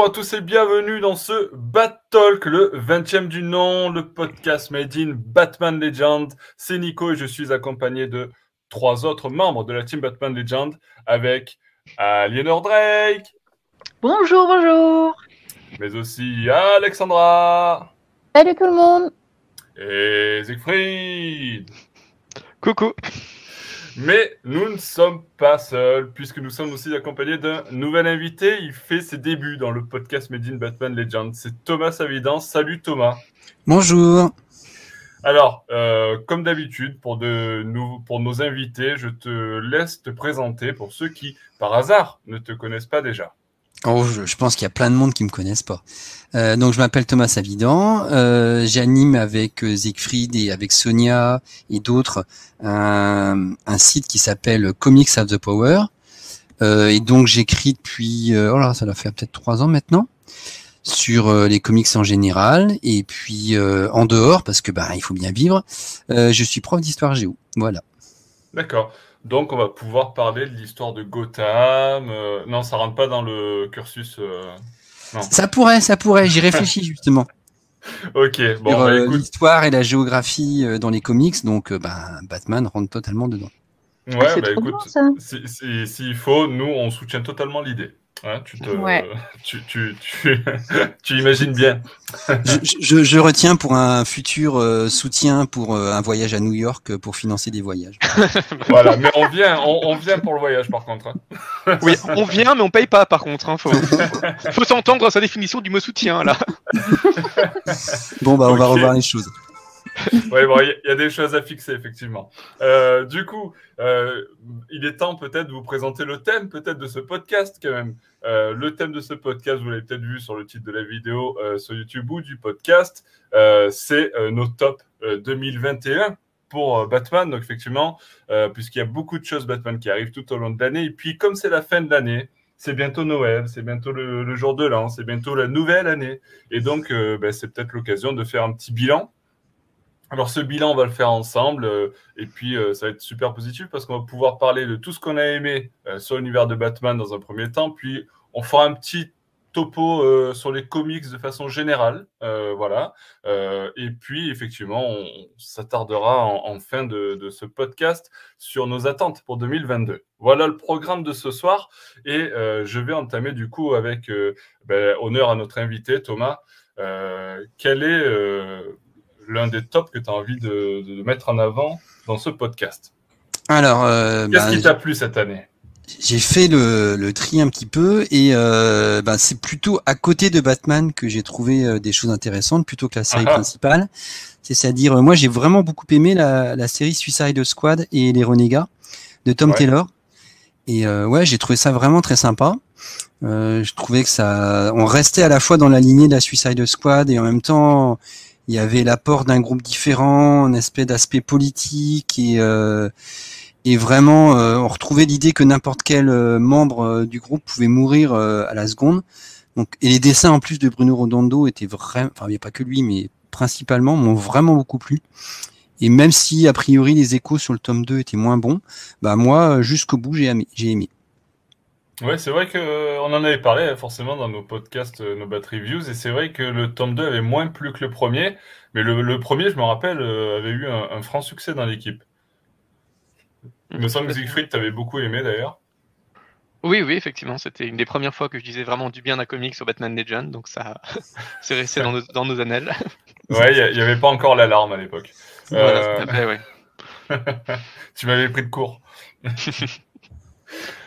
Bonjour à tous et bienvenue dans ce Bat Talk, le 20e du nom, le podcast made in Batman Legend. C'est Nico et je suis accompagné de trois autres membres de la team Batman Legend avec Aliénor Drake. Bonjour, bonjour. Mais aussi Alexandra. Salut tout le monde. Et Siegfried. Coucou. Mais nous ne sommes pas seuls, puisque nous sommes aussi accompagnés d'un nouvel invité. Il fait ses débuts dans le podcast Made in Batman Legends. C'est Thomas Savidance. Salut Thomas. Bonjour. Alors, euh, comme d'habitude, pour, de, nous, pour nos invités, je te laisse te présenter pour ceux qui, par hasard, ne te connaissent pas déjà. Oh, je, pense qu'il y a plein de monde qui me connaissent pas. Euh, donc, je m'appelle Thomas Avidan. Euh, J'anime avec euh, Siegfried et avec Sonia et d'autres un, un, site qui s'appelle Comics of the Power. Euh, et donc, j'écris depuis, euh, oh là, ça doit faire peut-être trois ans maintenant sur euh, les comics en général et puis en dehors parce que bah il faut bien vivre. je suis prof d'histoire géo. Voilà. D'accord. Donc, on va pouvoir parler de l'histoire de Gotham. Euh, non, ça rentre pas dans le cursus. Euh, ça pourrait, ça pourrait. J'y réfléchis justement. ok. Bon, bah, euh, l'histoire et la géographie dans les comics, donc bah, Batman rentre totalement dedans. Ouais, bah écoute, s'il faut, nous, on soutient totalement l'idée. Hein, tu, te, tu, tu, tu, imagines bien. je, je, retiens pour un futur euh, soutien pour euh, un voyage à New York euh, pour financer des voyages. voilà, mais on vient, on, vient pour le voyage par contre. Hein. oui, on vient, mais on paye pas par contre. Hein, faut, faut s'entendre à sa définition du mot soutien là. bon bah on va revoir les choses. oui, bon, il y, a des choses à fixer, effectivement. Euh, du coup, euh, il est temps peut-être de vous présenter le thème peut-être de ce podcast quand même. Euh, le thème de ce podcast, vous l'avez peut-être vu sur le titre de la vidéo sur YouTube ou du podcast, c'est nos tops 2021 pour Batman. Donc effectivement, puisqu'il y a beaucoup de choses Batman qui arrivent tout au long de l'année. Et puis comme c'est la fin de l'année, c'est bientôt Noël, c'est bientôt le, jour de l'an, c'est bientôt la nouvelle année. Et donc, ben, c'est peut-être l'occasion de faire un petit bilan alors ce bilan, on va le faire ensemble euh, et puis euh, ça va être super positif parce qu'on va pouvoir parler de tout ce qu'on a aimé euh, sur l'univers de Batman dans un premier temps, puis on fera un petit topo sur les comics de façon générale, voilà. et puis effectivement, on, s'attardera en, fin de, ce podcast sur nos attentes pour 2022. Voilà le programme de ce soir et je vais entamer du coup avec ben, honneur à notre invité Thomas. quel est l'un des tops que tu as envie de, mettre en avant dans ce podcast Alors, euh, qu'est-ce bah, qui t'a plu cette année? J'ai fait le, tri un petit peu et euh, bah, c'est plutôt à côté de Batman que j'ai trouvé euh, des choses intéressantes plutôt que la série ah ah. principale. C'est-à-dire, moi j'ai vraiment beaucoup aimé la, série Suicide Squad et les Renégats de Tom Taylor. Et ouais, j'ai trouvé ça vraiment très sympa. je trouvais que ça, on restait à la fois dans la lignée de la Suicide Squad et en même temps, il y avait l'apport d'un groupe différent, un aspect d'aspect politique et euh, et vraiment euh, on retrouvait l'idée que n'importe quel euh, membre du groupe pouvait mourir à la seconde. Donc et les dessins en plus de Bruno Rodondo étaient vraiment, enfin il n'y a pas que lui, mais principalement m'ont vraiment beaucoup plu. Et même si a priori les échos sur le tome 2 étaient moins bons, bah moi jusqu'au bout j'ai aimé. J'ai aimé. Ouais, c'est vrai qu'on euh, en avait parlé hein, forcément dans nos podcasts, euh, nos bat reviews, et c'est vrai que le tome 2 avait moins plu que le premier, mais le, premier, je me rappelle, euh, avait eu un, franc succès dans l'équipe. Il me semble que Siegfried, t'avais beaucoup aimé d'ailleurs. Oui, oui, effectivement, c'était une des premières fois que je disais vraiment du bien d'un comics sur Batman Legend, donc ça, c'est resté dans nos, dans nos, annales. ouais, il n'y avait pas encore l'alarme à l'époque. Voilà, ouais. tu m'avais pris de court.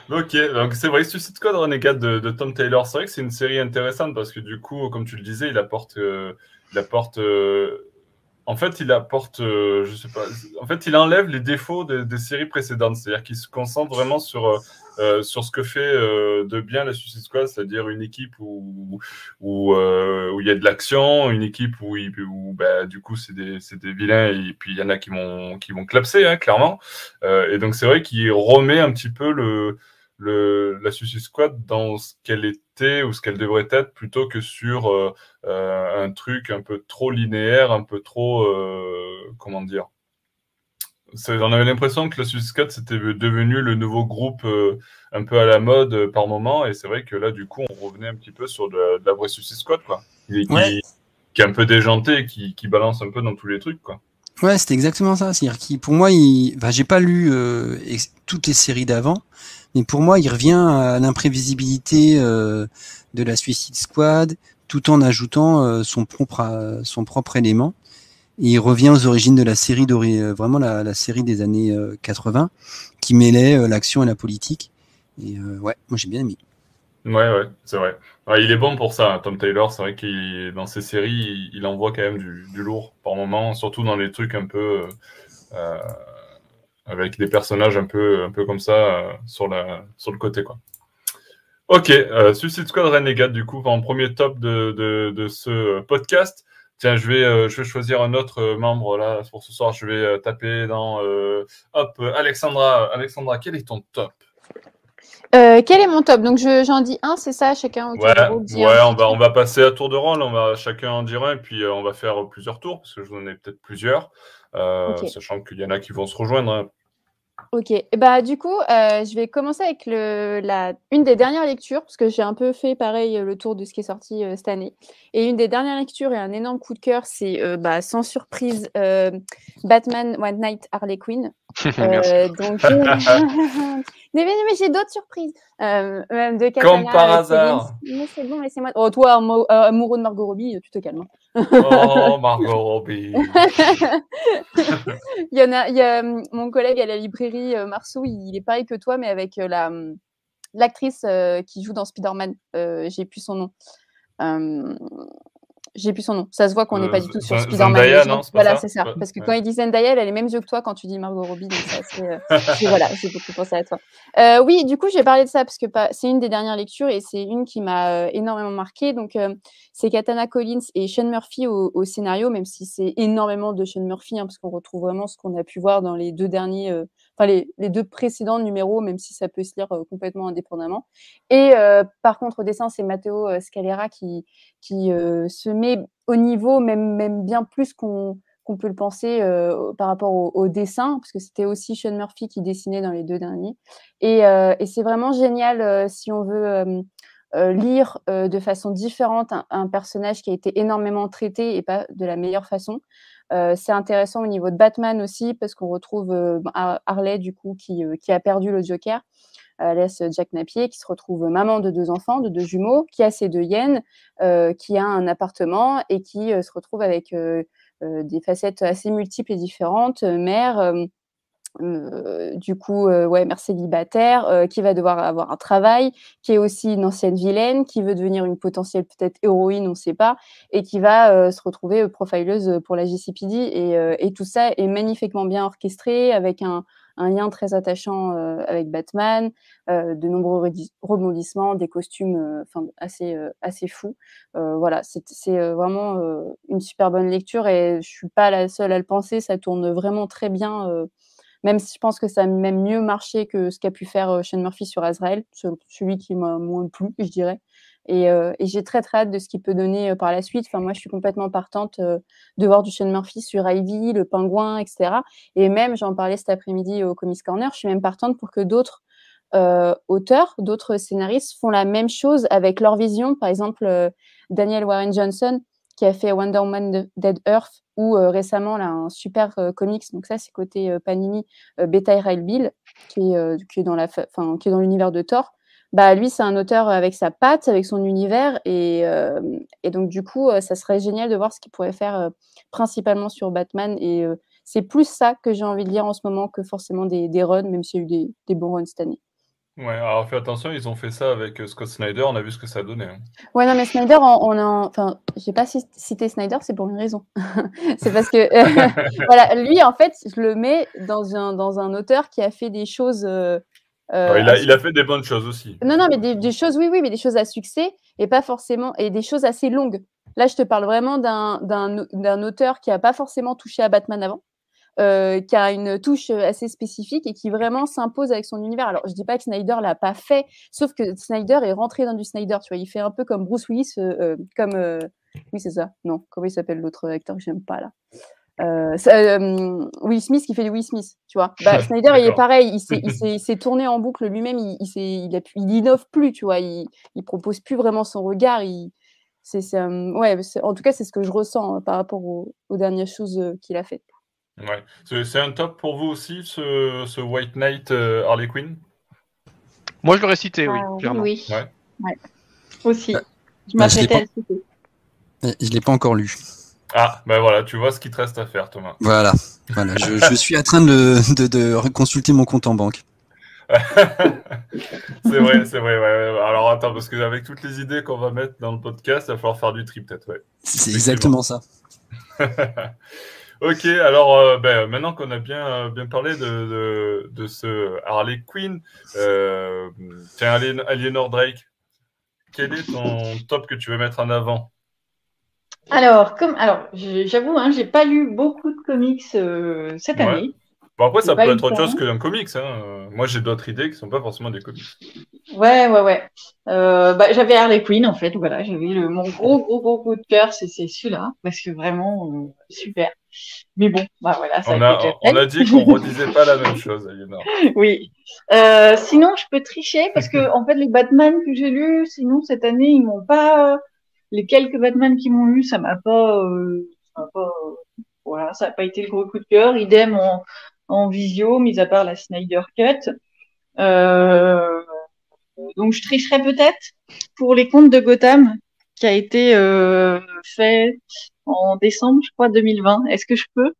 Ok, donc c'est vrai, Suicide Squad Renegade de, de Tom Taylor, c'est vrai que c'est une série intéressante parce que du coup, comme tu le disais, il apporte, euh, il apporte, euh, en fait, il apporte, euh, je sais pas, en fait, il enlève les défauts des, séries précédentes, c'est-à-dire qu'il se concentre vraiment sur sur ce que fait de bien la Suicide Squad, c'est-à-dire une équipe où où, il y a de l'action, une équipe où, où bah, du coup c'est des, des vilains et puis il y en a qui vont qui vont clapser hein, clairement. et donc c'est vrai qu'il remet un petit peu le le, la Suicide Squad dans ce qu'elle était ou ce qu'elle devrait être plutôt que sur euh, euh, un truc un peu trop linéaire, un peu trop, euh, comment dire, on avait l'impression que le Suicide Squad c'était devenu le nouveau groupe euh, un peu à la mode par moment, et c'est vrai que là, du coup, on revenait un petit peu sur de, la vraie Suicide Squad, quoi. qui, qui, est un peu déjanté, qui, qui balance un peu dans tous les trucs, quoi. Ouais, c'était exactement ça. C'est-à-dire qu'il, pour moi, il, j'ai pas lu euh, toutes les séries d'avant, mais pour moi, il revient à l'imprévisibilité euh, de la Suicide Squad, tout en ajoutant euh, son propre son propre élément. Et il revient aux origines de la série vraiment la, la, série des années 80, qui mêlait l'action et la politique. Et ouais, moi j'ai bien aimé. Ouais, ouais, c'est vrai. il est bon pour ça, Tom Taylor. C'est vrai qu'il dans ses séries, il, envoie quand même du, lourd par moment, surtout dans les trucs un peu euh, avec des personnages un peu, un peu comme ça euh, sur la, sur le côté, quoi. Ok, euh, Suicide Squad Renegade, du coup, en premier top de, de, de ce podcast. Tiens, je vais, euh, je vais choisir un autre membre là pour ce soir. Je vais taper dans. hop, Alexandra. Alexandra, quel est ton top? Euh, quel est mon top? Donc j'en dis un, c'est ça, chacun Ouais, ouais on, va, on va passer à tour de rôle, on va chacun en dire un, et puis euh, on va faire plusieurs tours, parce que je vous en ai peut-être plusieurs, euh, sachant qu'il y en a qui vont se rejoindre. Hein. Ok, bah du coup, je vais commencer avec le, la, une des dernières lectures, parce que j'ai un peu fait pareil le tour de ce qui est sorti cette année. Et une des dernières lectures et un énorme coup de cœur, c'est bah, sans surprise Batman One Night Harley Quinn. donc, Mais, mais, j'ai d'autres surprises. Euh, même de Comme par hasard. Mais c'est bon, laissez-moi. Oh, toi, euh, amoureux de Margot Robbie, tu te calmes. Hein. oh, Margot Robbie. il y en a, il y a mon collègue à la librairie, euh, Marceau, il est pareil que toi, mais avec la l'actrice qui joue dans Spider-Man. j'ai plus son nom. J'ai plus son nom. Ça se voit qu'on n'est pas du tout sur Spider-Man. Voilà, c'est ça. Parce que quand il dit Zendaya, elle a les mêmes yeux que toi quand tu dis Margot Robbie. Donc euh, voilà, j'ai beaucoup pensé à toi. Euh, oui, du coup, j'ai parlé de ça parce que c'est une des dernières lectures et c'est une qui m'a euh, énormément marqué. Donc, c'est Katana Collins et Sean Murphy au, scénario, même si c'est énormément de Sean Murphy, hein, parce qu'on retrouve vraiment ce qu'on a pu voir dans les deux derniers enfin les, les, deux précédents numéros, même si ça peut se lire euh, complètement indépendamment. Et euh, par contre, au dessin, c'est Matteo euh, Scalera qui, qui se met au niveau, même, même bien plus qu'on peut le penser par rapport au, dessin, parce que c'était aussi Sean Murphy qui dessinait dans les deux derniers. Et, et c'est vraiment génial si on veut lire de façon différente un, personnage qui a été énormément traité et pas de la meilleure façon. Euh, c'est intéressant au niveau de Batman aussi parce qu'on retrouve euh, Harley du coup qui, euh, qui, a perdu le Joker, laisse Jack Napier qui se retrouve maman de deux enfants, de deux jumeaux, qui a ses deux hyènes, qui a un appartement et qui se retrouve avec des facettes assez multiples et différentes, mère euh, du coup, euh, ouais, mère célibataire, euh, qui va devoir avoir un travail, qui est aussi une ancienne vilaine, qui veut devenir une potentielle peut-être héroïne, on ne sait pas, et qui va se retrouver profileuse pour la GCPD. Et, et, tout ça est magnifiquement bien orchestré, avec un, un lien très attachant avec Batman, de nombreux rebondissements, des costumes assez, assez fous. voilà, c'est vraiment une super bonne lecture et je suis pas la seule à le penser, ça tourne vraiment très bien même si je pense que ça a même mieux marché que ce qu'a pu faire euh, Sean Murphy sur Azrael, celui qui m'a moins plu, je dirais. Et, euh, et j'ai très très hâte de ce qu'il peut donner euh, par la suite. Enfin, moi, je suis complètement partante de voir du Sean Murphy sur Ivy, le Pingouin, etc. Et même, j'en parlais cet après-midi au Comics Corner, je suis même partante pour que d'autres auteurs, d'autres scénaristes font la même chose avec leur vision. Par exemple, Daniel Warren Johnson, qui a fait Wonder Woman Dead Earth, ou euh, récemment là, un super euh, comics, donc ça c'est côté euh, Panini, Beta Rail Bill, qui est, qui est dans la, qui est dans l'univers de Thor. Bah lui c'est un auteur avec sa patte, avec son univers, et, et donc du coup ça serait génial de voir ce qu'il pourrait faire principalement sur Batman et c'est plus ça que j'ai envie de lire en ce moment que forcément des, des runs, même s'il y a eu des, des bons runs cette année. Ouais, alors fais attention, ils ont fait ça avec euh, Scott Snyder, on a vu ce que ça a donné. Hein. Ouais, non, mais Snyder, on, a, enfin, j'ai pas cité Snyder, c'est pour une raison. c'est parce que, voilà, lui, en fait, je le mets dans un, dans un auteur qui a fait des choses. Euh, euh, il, a, il, a, fait des bonnes choses aussi. Non, non, mais des, des, choses, oui, oui, mais des choses à succès et pas forcément, et des choses assez longues. Là, je te parle vraiment d'un auteur qui a pas forcément touché à Batman avant euh, qui a une touche euh, assez spécifique et qui vraiment s'impose avec son univers. Alors, je dis pas que Snyder l'a pas fait, sauf que Snyder est rentré dans du Snyder, tu vois. Il fait un peu comme Bruce Willis, euh, comme oui, c'est ça. Non, comment il s'appelle l'autre acteur que j'aime pas là? Euh, Will Smith qui fait du Will Smith, tu vois. Bah, Snyder, il est pareil, il s'est tourné en boucle lui-même, il, il, il, il innove plus, tu vois, il, il propose plus vraiment son regard. Il, c'est, ouais, en tout cas, c'est ce que je ressens hein, par rapport aux, dernières choses qu'il a faites. Ouais. C'est un top pour vous aussi, ce, ce White Knight Harley Quinn? Moi, je l'aurais cité, oui, ah, clairement. Oui, ouais. aussi. Je bah, m'apprêtais à le citer. Je ne l'ai pas encore lu. Ah, ben voilà, tu vois ce qu'il te reste à faire, Thomas. Voilà, voilà je, je, suis en train de, de, de, consulter mon compte en banque. c'est vrai, c'est vrai. Ouais, Alors attends, parce que avec toutes les idées qu'on va mettre dans le podcast, il va falloir faire du tri peut-être. Ouais. C'est exactement ça. ok, alors euh, ben, maintenant qu'on a bien, euh, bien parlé de, de, de, ce Harley Quinn, euh, tiens, Aliénor Drake, quel est ton top que tu veux mettre en avant? Alors, comme, alors, j'avoue, hein, j'ai pas lu beaucoup de comics euh, cette année. Bon, après, ça peut être autre chose qu'un comics. Hein. Moi, j'ai d'autres idées qui sont pas forcément des comics. Ouais, ouais, ouais. Euh, bah, j'avais Harley Quinn, en fait. Voilà, j'avais mon gros, gros, gros coup de cœur, c'est celui-là. Parce que vraiment, euh, super. Mais bon, bah voilà. Ça on, a, on a dit qu'on redisait pas la même chose, Oui. Euh, sinon, je peux tricher parce que, en fait, les Batman que j'ai lus, sinon, cette année, ils m'ont pas les quelques Batman qui m'ont eu, ça m'a pas, euh, ça pas voilà, ça n'a pas été le gros coup de cœur. Idem en, en visio, mis à part la Snyder Cut. Euh, donc je tricherai peut-être pour les comptes de Gotham qui a été euh, fait en décembre, je crois, 2020. Est-ce que je peux?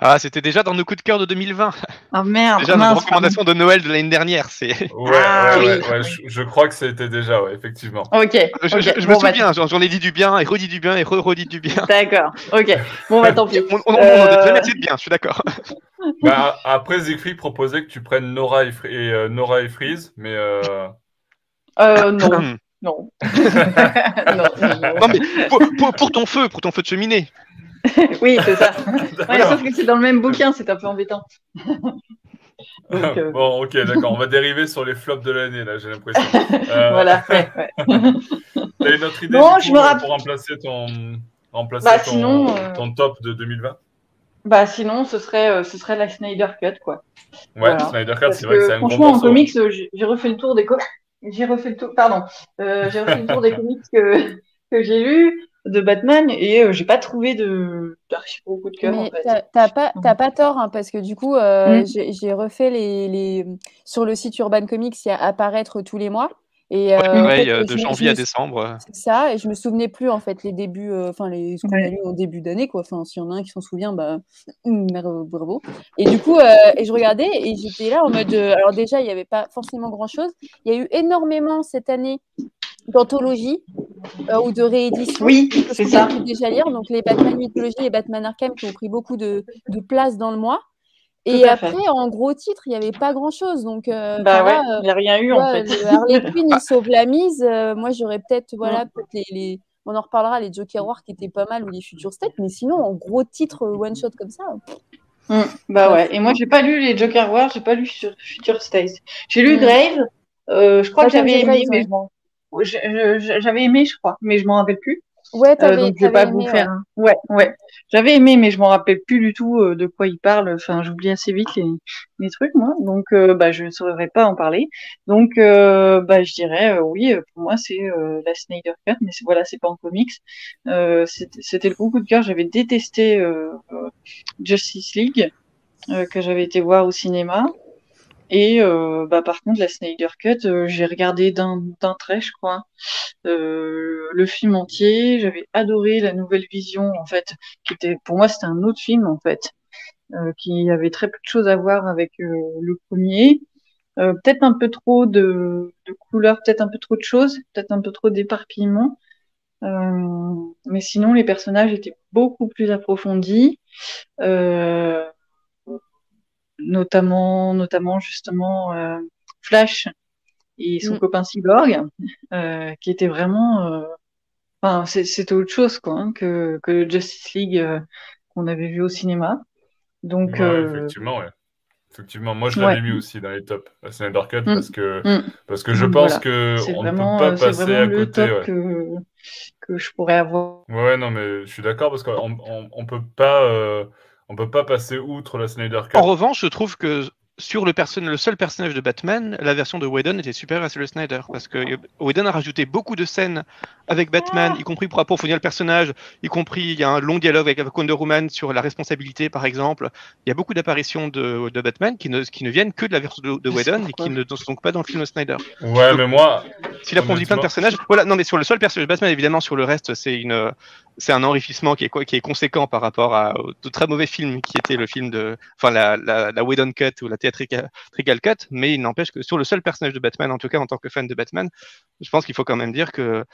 Ah, c'était déjà dans nos coups de cœur de 2020. Ah merde. Déjà dans nos recommandations de Noël de l'année dernière. C'est. Ouais, ah, ouais, ouais, Je, crois que c'était déjà, ouais, effectivement. Ok. Je, me bah, souviens, j'en ai dit du bien et redit du bien et re-redit du bien. D'accord. Ok. Bon, bah tant pis. on, on, euh... jamais dit de bien, je suis d'accord. bah, après, Siegfried proposait que tu prennes Nora et, et euh, Nora et Freeze, mais. Euh... euh non. non. non, non, mais pour, pour, pour, ton feu, pour ton feu de cheminée. oui, c'est ça. Ouais, sauf que c'est dans le même bouquin, c'est un peu embêtant. Euh, bon, ok, d'accord. On va dériver sur les flops de l'année, là, j'ai l'impression. Euh... voilà, ouais, ouais. T'as une autre idée bon, je me rappelle... pour remplacer ton, remplacer bah, ton, sinon, euh... ton, top de 2020 Bah, sinon, ce serait, euh, ce serait la Snyder Cut, quoi. Ouais, voilà. Snyder Cut, c'est vrai que c'est un Franchement, en comics, euh, j'ai refait le tour des comics. J'ai refait le tour, pardon, j'ai refait le tour des comics que, que j'ai lus de Batman et euh, j'ai pas trouvé de d'archi beaucoup de cœur. en fait. t'as pas t'as pas tort hein, parce que du coup euh, mm. j'ai refait les, les sur le site Urban Comics il y a apparaître tous les mois. Et euh, de janvier à décembre. C'est ça, et je me souvenais plus en fait les débuts, enfin les ce qu'on a lu au début d'année quoi. Enfin, s'il y en a un qui s'en souvient, bah bravo. Et du coup, et je regardais et j'étais là en mode, alors déjà il n'y avait pas forcément grand chose. Il y a eu énormément cette année d'anthologie euh, ou de réédition. Oui, c'est ça. Pu déjà lire. Donc les Batman Mythologie et Batman Arkham qui ont pris beaucoup de, de place dans le mois. Et après, en gros titre, il n'y avait pas grand-chose. Donc, euh, bah ouais, il n'y a rien eu en fait. Harley Quinn, il sauve la mise. Euh, moi, j'aurais peut-être, voilà, peut les, les, on en reparlera, les Joker War qui étaient pas mal ou les Future State. Mais sinon, en gros titre, one shot comme ça. Mmh, bah ouais. Et moi, j'ai pas lu les Joker War, j'ai pas lu sur Future State. J'ai lu mmh. Grave. je crois que j'avais aimé, mais je j'avais aimé, je crois, mais je m'en rappelle plus. Ouais, euh, donc je vais pas vous faire. Ouais, ouais. J'avais aimé, mais je m'en rappelle plus du tout euh, de quoi il parle. Enfin, j'oublie assez vite les, les trucs, moi. Donc, euh, bah, je ne saurais pas en parler. Donc, euh, bah, je dirais oui. Pour moi, c'est la Snyder Cut, mais voilà, c'est pas en comics. C'était le gros coup de cœur. J'avais détesté Justice League que j'avais été voir au cinéma. Et euh, bah, par contre, la Snyder Cut, euh, j'ai regardé d'un trait, je crois, euh, le film entier. J'avais adoré la nouvelle vision, en fait, qui était, pour moi, c'était un autre film, en fait, euh, qui avait très peu de choses à voir avec euh, le premier. peut-être un peu trop de, de couleurs, peut-être un peu trop de choses, peut-être un peu trop d'éparpillement. mais sinon, les personnages étaient beaucoup plus approfondis. Euh, notamment, notamment justement euh, Flash et son mm. copain Cyborg, euh, qui était vraiment, euh, enfin, c'était autre chose quoi hein, que, que le Justice League qu'on avait vu au cinéma. Donc, ouais, effectivement, ouais. Effectivement, moi je l'avais Ouais. mis aussi dans les tops, la Snyder Cut, Mm. parce que, Mm. parce que je pense voilà. que on ne peut pas passer à côté. ouais. que, que je pourrais avoir. Ouais, ouais, non, mais je suis d'accord parce qu'on on, on peut pas, euh, on peut pas passer outre la Snyder Cut. En revanche, je trouve que sur le, le seul personnage de Batman, la version de Whedon était supérieure à celle de Snyder. Parce que Whedon a rajouté beaucoup de scènes avec Batman, y compris pour approfondir le personnage, y compris il y a un long dialogue avec, Wonder Woman sur la responsabilité, par exemple. Il y a beaucoup d'apparitions de, de Batman qui ne, qui ne viennent que de la version de, de Whedon et qui ne sont donc pas dans le film de Snyder. Ouais, mais moi, S'il a produit plein de personnages, voilà, non, mais sur le seul personnage de Batman, évidemment, sur le reste, c'est une, c'est un enrichissement qui est quoi, qui est conséquent par rapport à de très mauvais film qui était le film de, enfin la, la, la Whedon cut ou la theatrical cut, mais il n'empêche que sur le seul personnage de Batman, en tout cas en tant que fan de Batman, je pense qu'il faut quand même dire que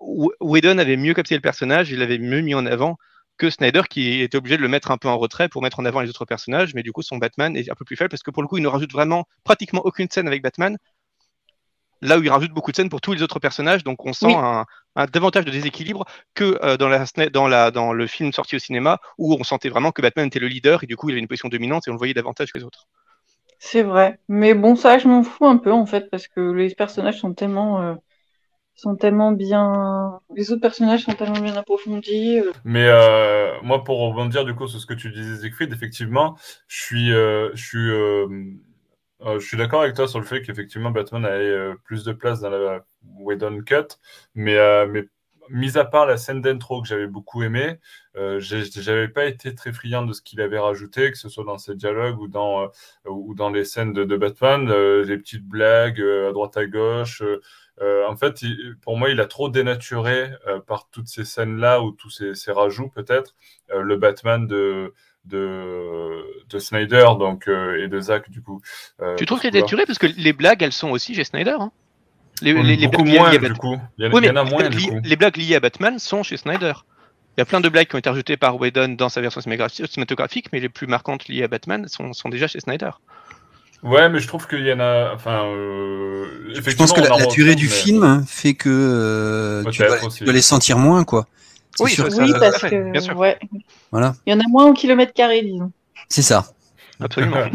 Whedon avait mieux capté le personnage, il l'avait mieux mis en avant que Snyder qui était obligé de le mettre un peu en retrait pour mettre en avant les autres personnages, mais du coup son Batman est un peu plus faible parce que pour le coup il ne rajoute vraiment pratiquement aucune scène avec Batman, là où il rajoute beaucoup de scènes pour tous les autres personnages, donc on sent Oui. un, un davantage de déséquilibre que euh, dans, la, sna- dans, la, dans le film sorti au cinéma où on sentait vraiment que Batman était le leader et du coup il avait une position dominante et on le voyait davantage que les autres. C'est vrai. Mais bon, ça, je m'en fous un peu, en fait, parce que les personnages sont tellement, euh, sont tellement bien, les autres personnages sont tellement bien approfondis. euh. Mais euh, moi, pour rebondir du coup sur ce que tu disais, Siegfried, effectivement, je suis, euh, je suis, euh, euh, je suis d'accord avec toi sur le fait qu'effectivement Batman avait euh, plus de place dans la Whedon Cut, mais, mais mis à part la scène d'intro que j'avais beaucoup aimé, euh, j'avais pas été très friand de ce qu'il avait rajouté, que ce soit dans ses dialogues ou dans, euh, ou dans les scènes de, de Batman, euh, les petites blagues euh, à droite à gauche. en fait, il- pour moi, il a trop dénaturé par toutes ces scènes-là ou tous ces, ces rajouts peut-être le Batman de de, de Snyder donc et de Zack du coup. Tu trouves qu'il est dénaturé parce que les blagues elles sont aussi chez Snyder. Hein? Les, les, les beaucoup blagues liées moins à du Bat- coup. Il y en, Oui, il y mais en a les moins blagues du liées- coup. les blagues liées à Batman sont chez Snyder. Il y a plein de blagues qui ont été rajoutées par Whedon dans sa version cinématographique, mais les plus marquantes liées à Batman sont, sont déjà chez Snyder. Ouais, mais je trouve qu'il y en a. Enfin, euh, Je pense que la, en la durée du mais- film fait que euh, tu, dois, tu dois les sentir moins, quoi. Oui, sûr Oui, ça- parce que, bien sûr. ouais. Voilà, Il y en a moins au kilomètre carré, disons. c'est ça. Absolument.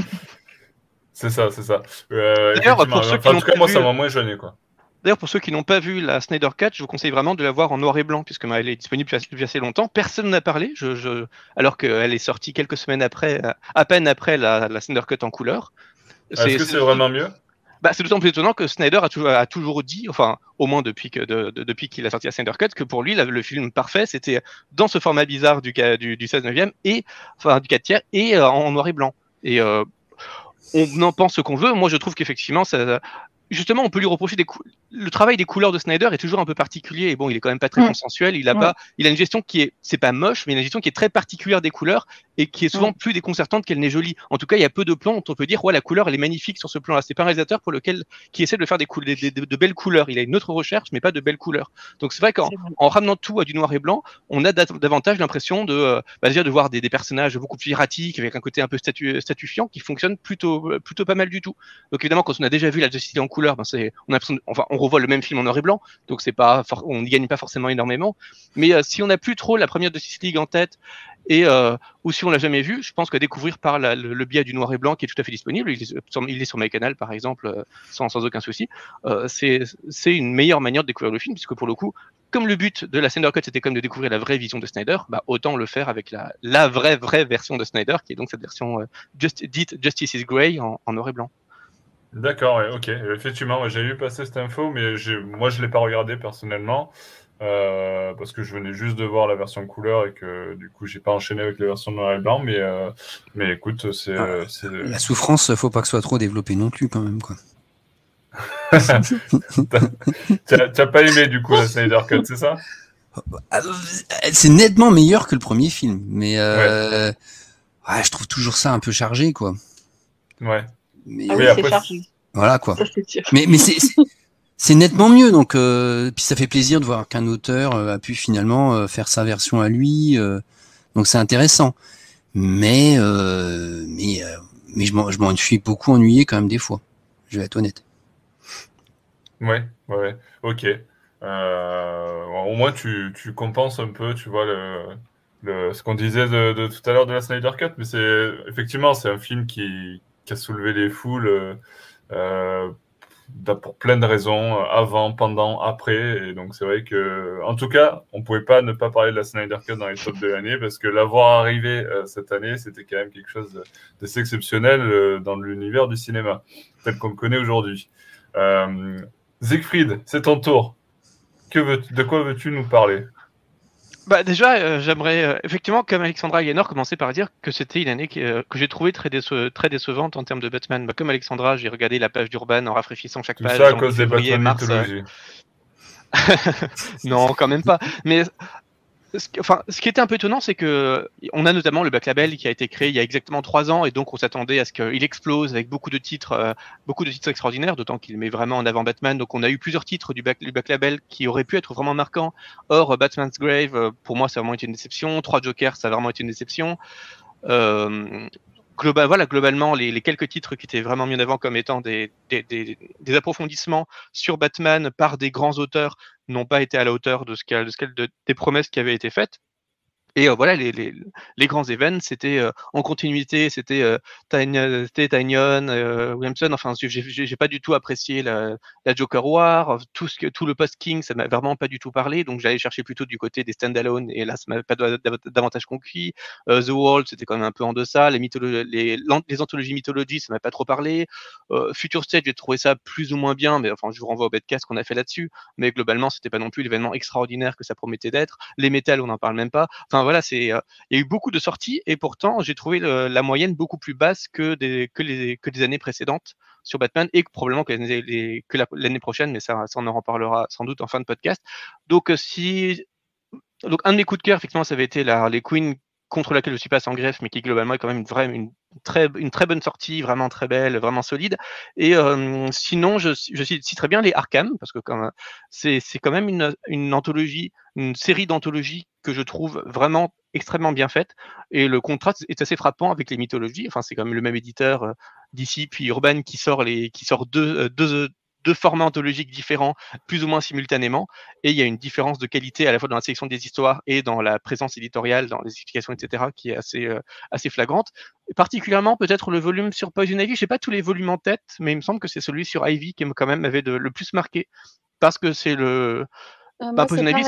C'est ça, c'est ça. Euh, D'ailleurs, pour ceux qui Enfin, en l'ont tout cas, moi, vu- ça m'a moins gêné, quoi. D'ailleurs, pour ceux qui n'ont pas vu la Snyder Cut, je vous conseille vraiment de la voir en noir et blanc, puisque bah, elle est disponible depuis assez longtemps. Personne n'a parlé, je, je... alors qu'elle est sortie quelques semaines après, à peine après la, la Snyder Cut en couleur. Est-ce que c'est vraiment mieux? Bah, c'est d'autant plus étonnant que Snyder a toujours, a toujours dit, enfin, au moins depuis que de, de- depuis qu'il a sorti la Snyder Cut, que pour lui, la- le film parfait, c'était dans ce format bizarre du, ca- du, du 16 neuvième et, enfin, du 4 tiers et euh, en noir et blanc. Et euh, on en pense ce qu'on veut. Moi, je trouve qu'effectivement, ça, justement, on peut lui reprocher des cou- le travail des couleurs de Snyder est toujours un peu particulier. Et bon, il est quand même pas très consensuel. Il a Mm. pas, il a une gestion qui est, c'est pas moche, mais il a une gestion qui est très particulière des couleurs et qui est souvent plus déconcertante qu'elle n'est jolie. En tout cas, il y a peu de plans dont on peut dire, ouais, la couleur, elle est magnifique sur ce plan-là. C'est pas un réalisateur pour lequel, qui essaie de faire des, des- de belles couleurs. Il a une autre recherche, mais pas de belles couleurs. Donc c'est vrai qu'en C'est vrai. en ramenant tout à du noir et blanc, on a dav- davantage l'impression de, euh, bah, déjà de voir des, des personnages beaucoup plus erratiques, avec un côté un peu statu statufiant, qui fonctionne plutôt, plutôt pas mal du tout. Donc évidemment, quand on a déjà vu la Justice en couleur, ben on de- revoit le même film en noir et blanc, donc on n'y gagne pas forcément énormément. Mais euh, si on n'a plus trop la première Justice League en tête, et euh, ou si on l'a jamais vu, je pense que découvrir par le, biais du noir et blanc, qui est tout à fait disponible, il est sur, il est sur MyCanal par exemple, euh, sans, aucun souci, euh, c'est, une meilleure manière de découvrir le film, puisque pour le coup, comme le but de la Snyder Cut c'était comme de découvrir la vraie vision de Snyder, bah autant le faire avec la, vraie vraie version de Snyder, qui est donc cette version euh, just, dite Justice is Grey en noir et blanc. D'accord, ouais, ok. Effectivement, ouais, j'ai vu passer cette info, mais j'ai- moi, je l'ai pas regardé personnellement. euh, parce que je venais juste de voir la version couleur et que du coup j'ai pas enchaîné avec la version noir et blanc mais euh, mais écoute c'est Ah, euh, c'est- La souffrance, faut pas que ce soit trop développé non plus, quand même, quoi. t'as t'as pas aimé du coup la Snyder Cut c'est ça? Ah, euh, C'est nettement meilleur que le premier film, mais euh, ouais, je trouve toujours ça un peu chargé, quoi. ouais Mais Ah Oui, oui, après, c'est chargé. voilà, quoi. Ça, c'est sûr. Mais, mais c'est nettement mieux, donc euh, puis ça fait plaisir de voir qu'un auteur euh, a pu finalement euh, faire sa version à lui, euh, donc c'est intéressant. Mais euh, mais euh, mais je m'en je m'en suis beaucoup ennuyé quand même des fois. Je vais être honnête. Ouais, ouais, ok. Euh, au moins, tu, tu compenses un peu, tu vois, le, le, ce qu'on disait de, de tout à l'heure de la Snyder Cut, mais c'est effectivement, c'est un film qui, qui a soulevé les foules pour plein de raisons, avant, pendant, après. Et donc, c'est vrai que, en tout cas, on pouvait pas ne pas parler de la Snyder Cut dans les tops de l'année parce que l'avoir arrivé cette année, c'était quand même quelque chose d'assez exceptionnel dans l'univers du cinéma, tel qu'on le connaît aujourd'hui. Euh, Siegfried, c'est ton tour. De quoi veux-tu nous parler? Bah déjà, euh, j'aimerais euh, effectivement, comme Alexandra Gaynor, commencer par dire que c'était une année euh, que j'ai trouvé très, très décevante en termes de Batman. Bah, comme Alexandra, j'ai regardé la page d'Urban en rafraîchissant chaque page. ça à cause des Batman mars, non, quand même pas. Mais ce, enfin, ce qui était un peu étonnant, c'est que on a notamment le Back Label qui a été créé il y a exactement trois ans, et donc on s'attendait à ce qu'il explose avec beaucoup de titres, euh, beaucoup de titres extraordinaires, d'autant qu'il met vraiment en avant Batman. Donc on a eu plusieurs titres du Back Label qui auraient pu être vraiment marquants. Or, Batman's Grave, euh, pour moi, ça a vraiment été une déception. Trois Jokers, ça a vraiment été une déception. Euh, global, voilà, globalement, les, quelques titres qui étaient vraiment mis en avant comme étant des, approfondissements sur Batman par des grands auteurs n'ont pas été à la hauteur de ce, de, de, des promesses qui avaient été faites. Et euh, voilà, les, les, les, grands événements, c'était euh, en continuité, c'était euh, euh, Williamson. Enfin, j'ai pas du tout apprécié la, Joker War, tout ce tout le post King, ça m'a vraiment pas du tout parlé. Donc j'allais chercher plutôt du côté des standalone, et là, ça m'a pas davantage conquis. The World, c'était quand même un peu en deçà. Les, les, les anthologies mythologie, ça m'a pas trop parlé. Future State, j'ai trouvé ça plus ou moins bien, mais enfin, je vous renvoie au bedcast qu'on a fait là-dessus. Mais globalement, c'était pas non plus l'événement extraordinaire que ça promettait d'être. Les métals, on n'en parle même pas. Voilà, c'est euh, il y a eu beaucoup de sorties et pourtant j'ai trouvé la moyenne beaucoup plus basse que des les années précédentes sur Batman et probablement que l'année prochaine, mais ça, on en reparlera sans doute en fin de podcast. Donc euh, si donc un de mes coups de cœur effectivement ça avait été la Harley contre laquelle je suis pas sans greffe, mais qui globalement est quand même une vraie, une très, une très bonne sortie, vraiment très belle, vraiment solide. Et euh, sinon, je, je citerai bien les Arkham, parce que c'est, c'est quand même une, une anthologie, une série d'anthologies que je trouve vraiment extrêmement bien faite. Et le contraste est assez frappant avec les mythologies. Enfin, c'est quand même le même éditeur euh, d'ici, puis Urban, qui sort les, qui sort deux, euh, deux, deux formats anthologiques différents, plus ou moins simultanément, et il y a une différence de qualité à la fois dans la sélection des histoires et dans la présence éditoriale, dans les explications, etc., qui est assez, euh, assez flagrante. Et particulièrement, peut-être le volume sur Poison Ivy, je sais pas tous les volumes en tête, mais il me semble que c'est celui sur Ivy qui quand même avait de, le plus marqué, parce que c'est le... Euh, bah, Poison Ivy,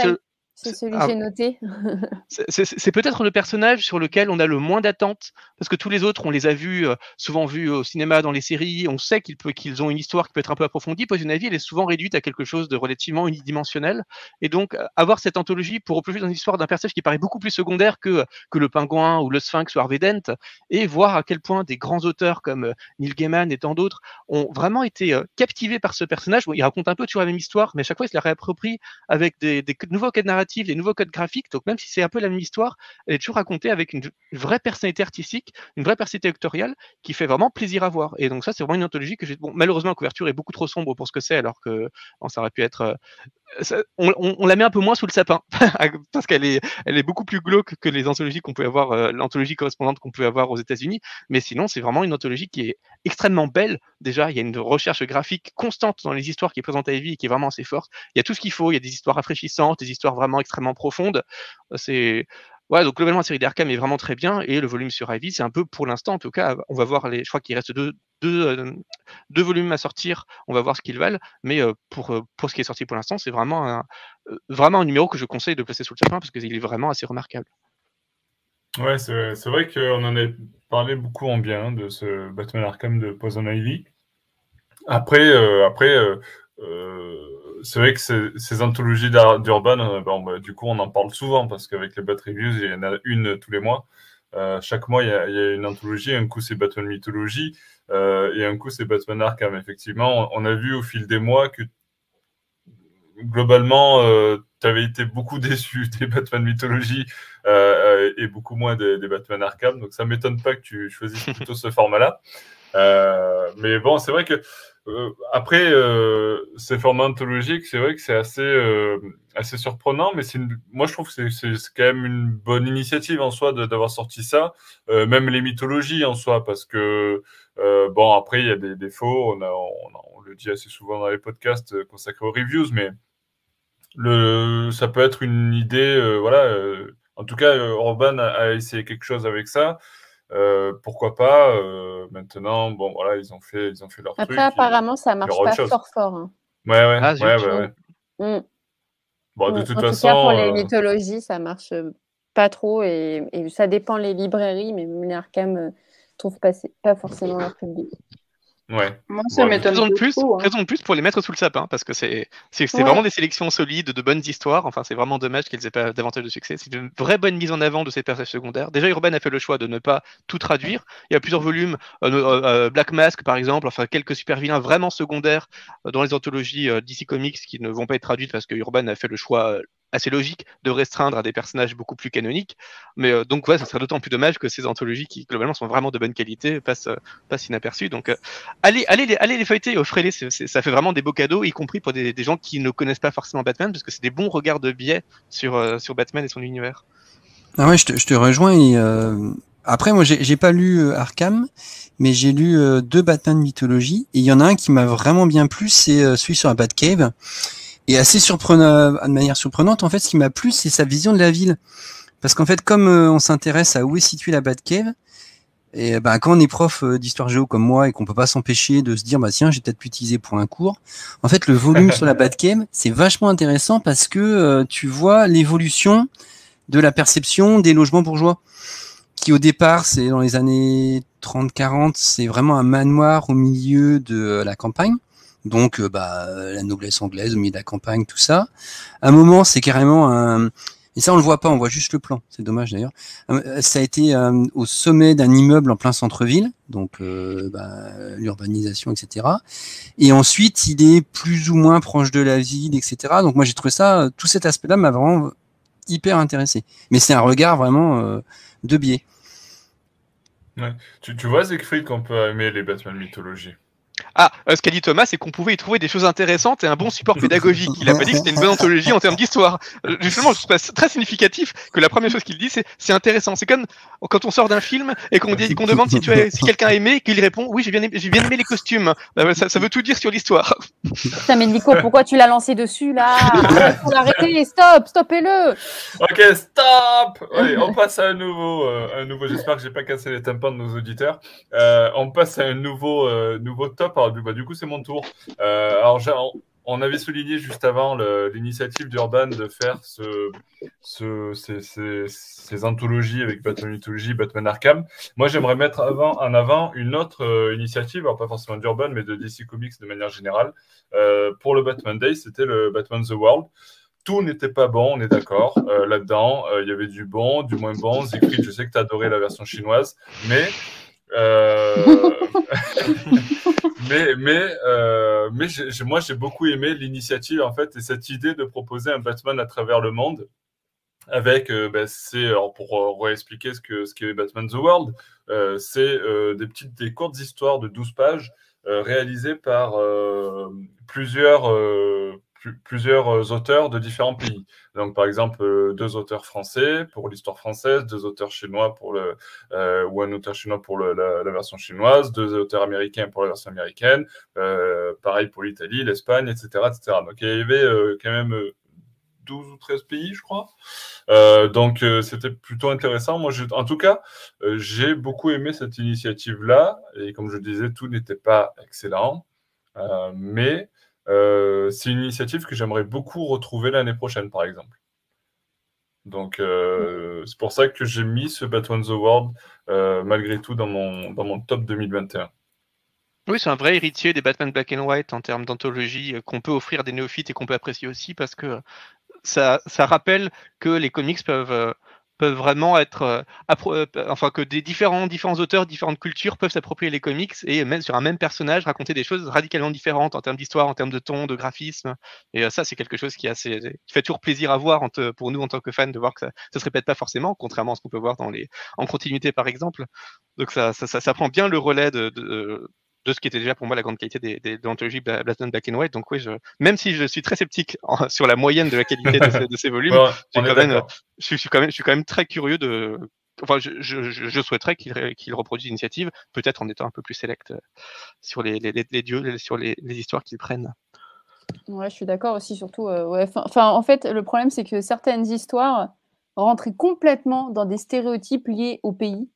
c'est celui que ah. j'ai noté. c'est peut-être le personnage sur lequel on a le moins d'attentes, parce que tous les autres, on les a vus, euh, souvent vus au cinéma, dans les séries, on sait qu'ils ont une histoire qui peut être un peu approfondie. Poison Ivy, elle est souvent réduite à quelque chose de relativement unidimensionnel. Et donc, euh, avoir cette anthologie pour replonger dans une histoire d'un personnage qui paraît beaucoup plus secondaire que, que le pingouin ou le sphinx ou Harvey Dent, et voir à quel point des grands auteurs comme euh, Neil Gaiman et tant d'autres ont vraiment été captivés par ce personnage. Bon, il raconte un peu toujours la même histoire, mais à chaque fois, il se la réapproprie avec des, des nouveaux cas narratifs des nouveaux codes graphiques. Donc même si c'est un peu la même histoire, elle est toujours racontée avec une vraie personnalité artistique, une vraie personnalité actoriale qui fait vraiment plaisir à voir. Et donc ça, c'est vraiment une anthologie que j'ai. Bon, malheureusement, la couverture est beaucoup trop sombre pour ce que c'est, alors que ça aurait pu être euh, on, la met un peu moins sous le sapin parce qu'elle est, beaucoup plus glauque que les anthologies qu'on peut avoir, euh, l'anthologie correspondante qu'on peut avoir aux États-Unis. Mais sinon, c'est vraiment une anthologie qui est extrêmement belle. Déjà, il y a une recherche graphique constante dans les histoires qui est présente à Evie et qui est vraiment assez forte. Il y a tout ce qu'il faut. Il y a des histoires rafraîchissantes, des histoires vraiment extrêmement profondes. C'est Ouais, donc globalement, la série d'Arkham est vraiment très bien et le volume sur Ivy, c'est un peu pour l'instant, en tout cas, on va voir les. Je crois qu'il reste deux, deux, euh, deux, volumes à sortir, on va voir ce qu'ils valent, mais euh, pour, euh, pour ce qui est sorti pour l'instant, c'est vraiment un, vraiment un numéro que je conseille de placer sous le sapin parce qu'il est vraiment assez remarquable. Ouais, c'est vrai qu'on en a parlé beaucoup en bien de ce Batman Arkham de Poison Ivy. Après, après c'est vrai que ces, anthologies d'Urban, euh, bon, bah, du coup, on en parle souvent parce qu'avec les Bat Reviews, il y en a une tous les mois. Euh, chaque mois, il y, a, il y, a, une anthologie. Un coup, c'est Batman Mythologie euh, et un coup, c'est Batman Arkham. Effectivement, on a vu au fil des mois que globalement, euh, tu avais été beaucoup déçu des Batman Mythologie euh, et beaucoup moins des, des, Batman Arkham. Donc, ça m'étonne pas que tu choisisses plutôt ce format-là. mais bon, c'est vrai que euh, après, euh, ces formats anthologiques, c'est vrai que c'est assez, euh, assez surprenant, mais c'est moi je trouve que c'est quand même une bonne initiative en soi d'avoir sorti ça, euh, même les mythologies en soi, parce que bon après il y a des défauts, on, a, on, on, le dit assez souvent dans les podcasts consacrés aux reviews, mais le ça peut être une idée, voilà. en tout cas, Urban a, a, essayé quelque chose avec ça. Pourquoi pas Maintenant, bon, voilà, ils ont fait, ils ont fait leur Après, truc. apparemment, ça marche pas fort fort. hein. Ouais, ouais, Ah, ouais, zut. ouais, ouais. Mm. Bon, de Mm. toute en tout façon, cas, pour les euh, mythologies, ça marche euh, pas trop et, et ça dépend les librairies, mais Arkham euh, trouvent pas, pas forcément leur public. Ouais. Moi, ça m'étonne Raison de pas plus, trop, hein. raison de plus pour les mettre sous le sapin, parce que c'est Ouais. vraiment des sélections solides, de bonnes histoires. Enfin, c'est vraiment dommage qu'elles aient pas davantage de succès. C'est une vraie bonne mise en avant de ces personnages secondaires. Déjà, Urban a fait le choix de ne pas tout traduire. Il y a plusieurs volumes, euh, euh, euh, Black Mask par exemple, enfin quelques super vilains vraiment secondaires dans les anthologies euh, DC Comics qui ne vont pas être traduites parce que Urban a fait le choix assez logique de restreindre à des personnages beaucoup plus canoniques. Mais euh, donc, ouais, ça serait d'autant plus dommage que ces anthologies qui globalement sont vraiment de bonne qualité passent, euh, inaperçues. Donc, euh, allez, allez, les, allez les feuilleter, offrez-les, ça fait vraiment des beaux cadeaux, y compris pour des, gens qui ne connaissent pas forcément Batman, parce que c'est des bons regards de biais sur, sur Batman et son univers. Ah ouais, je te, rejoins. Après, moi, j'ai pas lu Arkham, mais j'ai lu deux Batman mythologie. Et il y en a un qui m'a vraiment bien plu, c'est celui sur la Batcave. Et assez surprenant, de manière surprenante, en fait, ce qui m'a plu, c'est sa vision de la ville. Parce qu'en fait, comme euh, on s'intéresse à où est située la Batcave, et ben quand on est prof euh, d'histoire géo comme moi et qu'on peut pas s'empêcher de se dire bah tiens j'ai peut-être pu utiliser pour un cours. En fait le volume sur la Batcave c'est vachement intéressant parce que euh, tu vois l'évolution de la perception des logements bourgeois qui au départ c'est dans les années 30-40 c'est vraiment un manoir au milieu de la campagne donc euh, bah euh, la noblesse anglaise au milieu de la campagne tout ça. À un moment c'est carrément un et ça on le voit pas on voit juste le plan c'est dommage d'ailleurs euh, ça a été euh, au sommet d'un immeuble en plein centre-ville, donc euh, bah, l'urbanisation, etc. Et ensuite, il est plus ou moins proche de la ville, etc. Donc moi, j'ai trouvé ça, tout cet aspect-là m'a vraiment hyper intéressé. Mais c'est un regard vraiment euh, de biais. Tu, tu vois, Siegfried, qu'on peut aimer les Batman mythologie. Ah, euh, ce qu'a dit Thomas, c'est qu'on pouvait y trouver des choses intéressantes et un bon support pédagogique. Il a pas dit que c'était une bonne anthologie en termes d'histoire. Euh, Justement, je trouve ça très significatif que la première chose qu'il dit, c'est c'est intéressant. C'est comme quand on sort d'un film et qu'on dit- qu'on demande si, tu as- si quelqu'un a aimé, qu'il répond oui, j'ai bien, aimé- j'ai bien aimé les costumes. Bah, ça, ça veut tout dire sur l'histoire. Putain, mais Nico, pourquoi tu l'as lancé dessus là? Faut l'arrêter, stop, stoppez-le Ok, stop Allez, on passe à un nouveau, euh, un nouveau. J'espère que j'ai pas cassé les tympans de nos auditeurs. Euh, on passe à un nouveau, euh, nouveau top. Bah, du coup, c'est mon tour. Euh, alors, on, avait souligné juste avant l'initiative d'Urban de faire ce, ce, ces, anthologies avec Batman Mythologie, Batman Arkham. Moi, j'aimerais mettre avant, en avant une autre euh, initiative, alors pas forcément d'Urban, mais de DC Comics de manière générale. Euh, pour le Batman Day, c'était le Batman The World tout n'était pas bon, on est d'accord. Là-dedans, il y avait du bon, du moins bon. Siegfried, je sais que tu adoré la version chinoise, mais. Euh, mais mais, euh, mais moi, j'ai beaucoup aimé l'initiative, en fait, et cette idée de proposer un Batman à travers le monde. Avec, euh, ben, c'est, pour réexpliquer ce que ce qu'est Batman The World, c'est des petites, des courtes histoires de 12 pages réalisées par plusieurs, plu- plusieurs euh, auteurs de différents pays. Donc, par exemple, euh, deux auteurs français pour l'histoire française, deux auteurs chinois pour le, euh, ou un auteur chinois pour la, version chinoise, deux auteurs américains pour la version américaine, pareil pour l'Italie, l'Espagne, etc., etc. Donc, il y avait quand même euh, 12 ou 13 pays, je crois. Donc, c'était plutôt intéressant. Moi, je, en tout cas, j'ai beaucoup aimé cette initiative-là. Et comme je disais, tout n'était pas excellent. Mais c'est une initiative que j'aimerais beaucoup retrouver l'année prochaine, par exemple. Donc, euh, c'est pour ça que j'ai mis ce Batman the World, euh, malgré tout, dans mon, dans mon top 2021. Oui, c'est un vrai héritier des Batman Black and White en termes d'anthologie euh, qu'on peut offrir des néophytes et qu'on peut apprécier aussi parce que ça, ça rappelle que les comics peuvent, euh, peuvent vraiment être, euh, euh, enfin que des différents, différents auteurs, différentes cultures peuvent s'approprier les comics et même sur un même personnage raconter des choses radicalement différentes en termes d'histoire, en termes de ton, de graphisme. Et euh, ça, c'est quelque chose qui, assez, qui fait toujours plaisir à voir pour nous en tant que fans de voir que ça, ça se répète pas forcément, contrairement à ce qu'on peut voir dans les, en continuité par exemple. Donc ça, ça, prend bien le relais de, de ce qui était déjà pour moi la grande qualité des, des, de l'anthologie Black and White. Donc oui, je, même si je suis très sceptique en- sur la moyenne de la qualité de, ces, de ces volumes, quand même, je, suis- je suis quand même, je suis quand même très curieux de. Enfin, je, je, souhaiterais qu'il qu'il reproduise l'initiative, peut-être en étant un peu plus sélect euh, sur les, les, les, les dieux, sur les, les histoires qu'ils prennent. Ouais, je suis d'accord aussi, surtout. euh, ouais, en fait, le problème, c'est que certaines histoires rentraient complètement dans des stéréotypes liés au pays.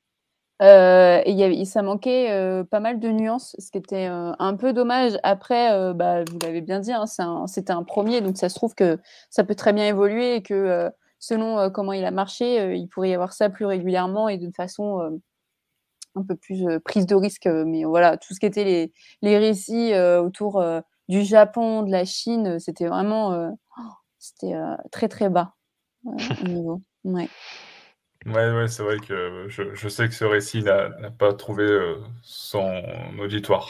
Euh, et y avait, ça manquait euh, pas mal de nuances, ce qui était euh, un peu dommage. Après, euh, bah, vous l'avez bien dit, hein, c'était un, premier, donc ça se trouve que ça peut très bien évoluer et que selon comment il a marché, il pourrait y avoir ça plus régulièrement et d'une façon un peu plus prise de risque. Mais voilà, tout ce qui était les, les récits autour du Japon, de la Chine, c'était vraiment c'était très très bas au niveau. Ouais. Ouais, ouais, c'est vrai que je, je, sais que ce récit n'a pas trouvé euh, son auditoire.